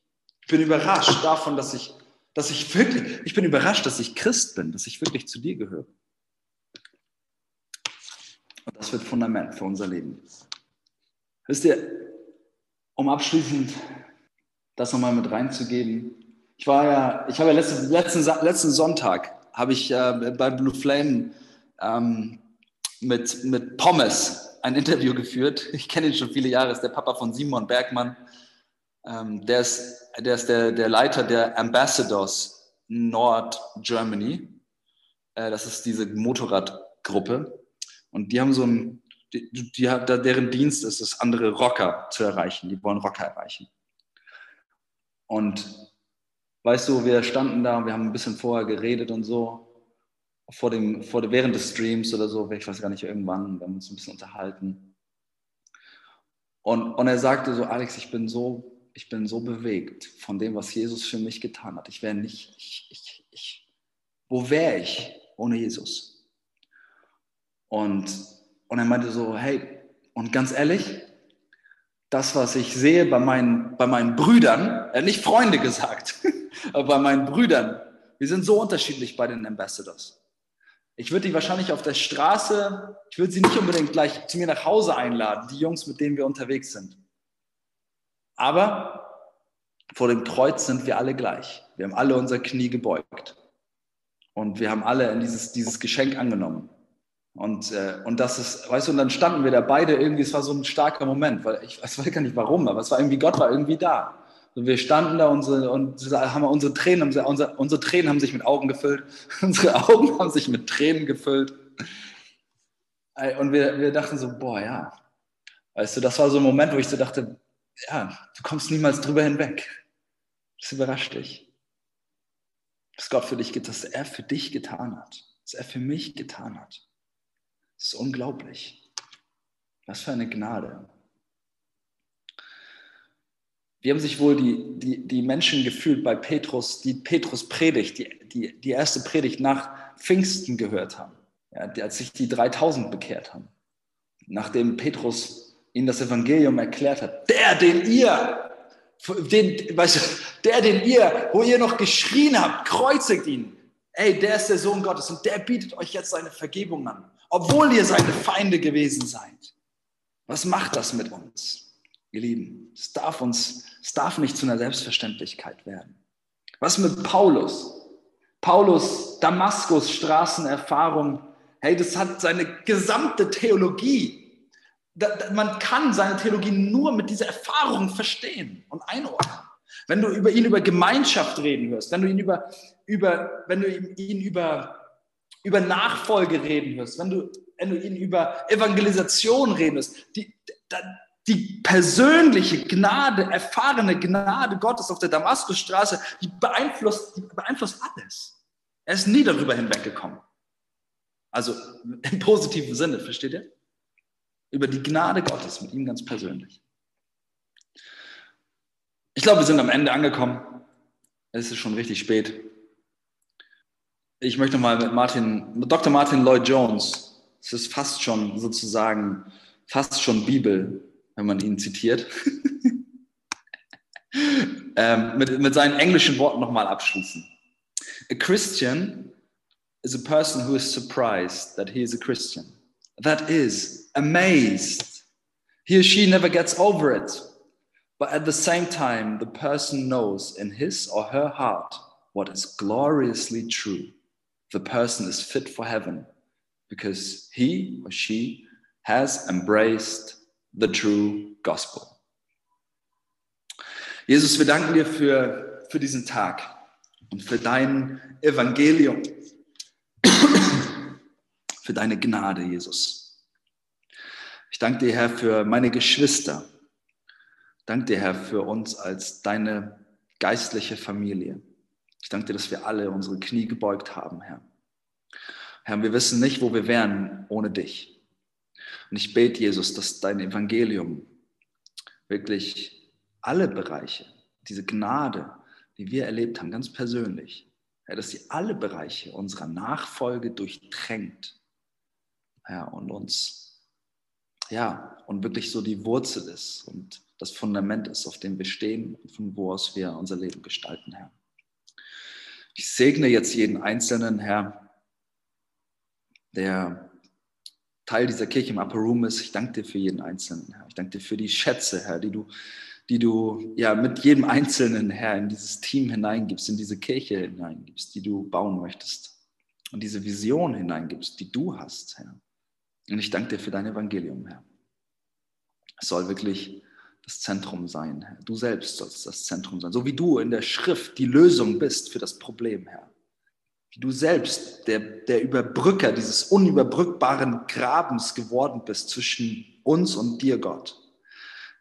Ich bin überrascht davon, dass ich, dass ich wirklich, ich bin überrascht, dass ich Christ bin, dass ich wirklich zu dir gehöre. Und das wird Fundament für unser Leben. Wisst ihr, um abschließend das nochmal mit reinzugeben, ich war ja, ich habe ja letzten, letzten, letzten Sonntag habe ich äh, bei Blue Flame ähm, mit, mit Pommes ein Interview geführt. Ich kenne ihn schon viele Jahre, ist der Papa von Simon Bergmann. Ähm, der ist, der, ist der, der Leiter der Ambassadors Nord Germany. Äh, das ist diese Motorradgruppe. Und die haben so ein die, die, deren Dienst ist es, andere Rocker zu erreichen. Die wollen Rocker erreichen. Und weißt du, wir standen da und wir haben ein bisschen vorher geredet und so, vor dem, vor, während des Streams oder so, ich weiß gar nicht, irgendwann, wir haben uns ein bisschen unterhalten. Und, und er sagte so, Alex, ich bin so, ich bin so bewegt von dem, was Jesus für mich getan hat. Ich wäre nicht, ich, ich, ich, wo wäre ich, ohne Jesus. Und, und er meinte so, hey, und ganz ehrlich, das, was ich sehe bei meinen, bei meinen Brüdern, er hat nicht Freunde gesagt, aber bei meinen Brüdern, wir sind so unterschiedlich bei den Ambassadors. Ich würde die wahrscheinlich auf der Straße, ich würde sie nicht unbedingt gleich zu mir nach Hause einladen, die Jungs, mit denen wir unterwegs sind. Aber vor dem Kreuz sind wir alle gleich. Wir haben alle unser Knie gebeugt. Und wir haben alle dieses, dieses Geschenk angenommen. Und, äh, und das ist, weißt du, und dann standen wir da beide irgendwie, es war so ein starker Moment, weil ich, weiß gar nicht warum, aber es war irgendwie, Gott war irgendwie da. Und wir standen da unsere, und haben unsere Tränen, unsere, unsere Tränen haben sich mit Augen gefüllt, unsere Augen haben sich mit Tränen gefüllt. Und wir, wir dachten so, boah, ja. Weißt du, das war so ein Moment, wo ich so dachte, ja, du kommst niemals drüber hinweg. Das überrascht dich. Was Gott für dich, was er für dich getan hat, was er für mich getan hat. Das ist unglaublich. Was für eine Gnade. Wie haben sich wohl die, die, die Menschen gefühlt bei Petrus, die Petrus Predigt, die, die, die erste Predigt nach Pfingsten gehört haben, ja, als sich die 3000 bekehrt haben, nachdem Petrus ihnen das Evangelium erklärt hat. Der, den ihr, den, weißt du, der, den ihr, wo ihr noch geschrien habt, kreuzigt ihn. Ey, der ist der Sohn Gottes und der bietet euch jetzt seine Vergebung an, obwohl ihr seine Feinde gewesen seid. Was macht das mit uns, ihr Lieben? Es darf uns, es darf nicht zu einer Selbstverständlichkeit werden. Was mit Paulus? Paulus, Damaskus, Straßenerfahrung, hey, das hat seine gesamte Theologie man kann seine Theologie nur mit dieser Erfahrung verstehen und einordnen. Wenn du über ihn über Gemeinschaft reden hörst, wenn du ihn über, über, wenn du ihn über, über Nachfolge reden hörst, wenn du, wenn du ihn über Evangelisation reden hörst, die, die persönliche Gnade, erfahrene Gnade Gottes auf der Damaskusstraße, die beeinflusst, die beeinflusst alles. Er ist nie darüber hinweggekommen. Also im positiven Sinne, versteht ihr? über die Gnade Gottes mit ihm ganz persönlich. Ich glaube, wir sind am Ende angekommen. Es ist schon richtig spät. Ich möchte mal mit Martin, mit Dr. Martin Lloyd Jones, es ist fast schon sozusagen, fast schon Bibel, wenn man ihn zitiert, ähm, mit, mit seinen englischen Worten nochmal abschließen. A Christian is a person who is surprised that he is a Christian. That is amazed. He or she never gets over it. But at the same time, the person knows in his or her heart what is gloriously true. The person is fit for heaven because he or she has embraced the true gospel. Jesus, wir danken dir für, für diesen Tag und für dein Evangelium, für deine Gnade, Jesus. Ich danke dir, Herr, für meine Geschwister. Danke dir, Herr, für uns als deine geistliche Familie. Ich danke dir, dass wir alle unsere Knie gebeugt haben, Herr. Herr, wir wissen nicht, wo wir wären ohne dich. Und ich bete, Jesus, dass dein Evangelium wirklich alle Bereiche, diese Gnade, die wir erlebt haben, ganz persönlich, Herr, dass sie alle Bereiche unserer Nachfolge durchdrängt, Herr, und uns ja, und wirklich so die Wurzel ist und das Fundament ist, auf dem wir stehen und von wo aus wir unser Leben gestalten, Herr. Ich segne jetzt jeden Einzelnen, Herr, der Teil dieser Kirche im Upper Room ist. Ich danke dir für jeden Einzelnen, Herr. Ich danke dir für die Schätze, Herr, die du, die du ja mit jedem Einzelnen, Herr, in dieses Team hineingibst, in diese Kirche hineingibst, die du bauen möchtest. Und diese Vision hineingibst, die du hast, Herr. Und ich danke dir für dein Evangelium, Herr. Es soll wirklich das Zentrum sein, Herr. Du selbst sollst das Zentrum sein. So wie du in der Schrift die Lösung bist für das Problem, Herr. Wie du selbst der, der Überbrücker dieses unüberbrückbaren Grabens geworden bist zwischen uns und dir, Gott.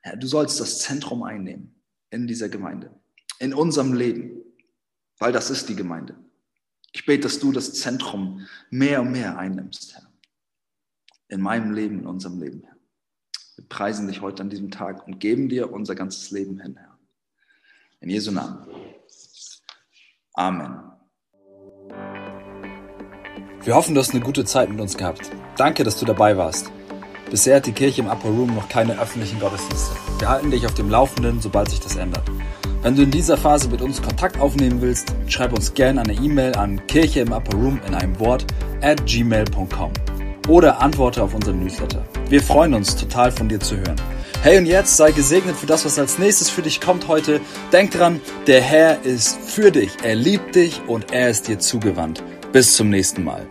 Herr, du sollst das Zentrum einnehmen in dieser Gemeinde, in unserem Leben, weil das ist die Gemeinde. Ich bete, dass du das Zentrum mehr und mehr einnimmst, Herr in meinem Leben, in unserem Leben, Herr. Wir preisen dich heute an diesem Tag und geben dir unser ganzes Leben hin, Herr. In Jesu Namen. Amen. Wir hoffen, du hast eine gute Zeit mit uns gehabt. Danke, dass du dabei warst. Bisher hat die Kirche im Upper Room noch keine öffentlichen Gottesdienste. Wir halten dich auf dem Laufenden, sobald sich das ändert. Wenn du in dieser Phase mit uns Kontakt aufnehmen willst, schreib uns gerne eine E-Mail an kirche im Upper Room in einem Wort at gmail.com oder antworte auf unseren Newsletter. Wir freuen uns total von dir zu hören. Hey und jetzt sei gesegnet für das, was als nächstes für dich kommt heute. Denk dran, der Herr ist für dich, er liebt dich und er ist dir zugewandt. Bis zum nächsten Mal.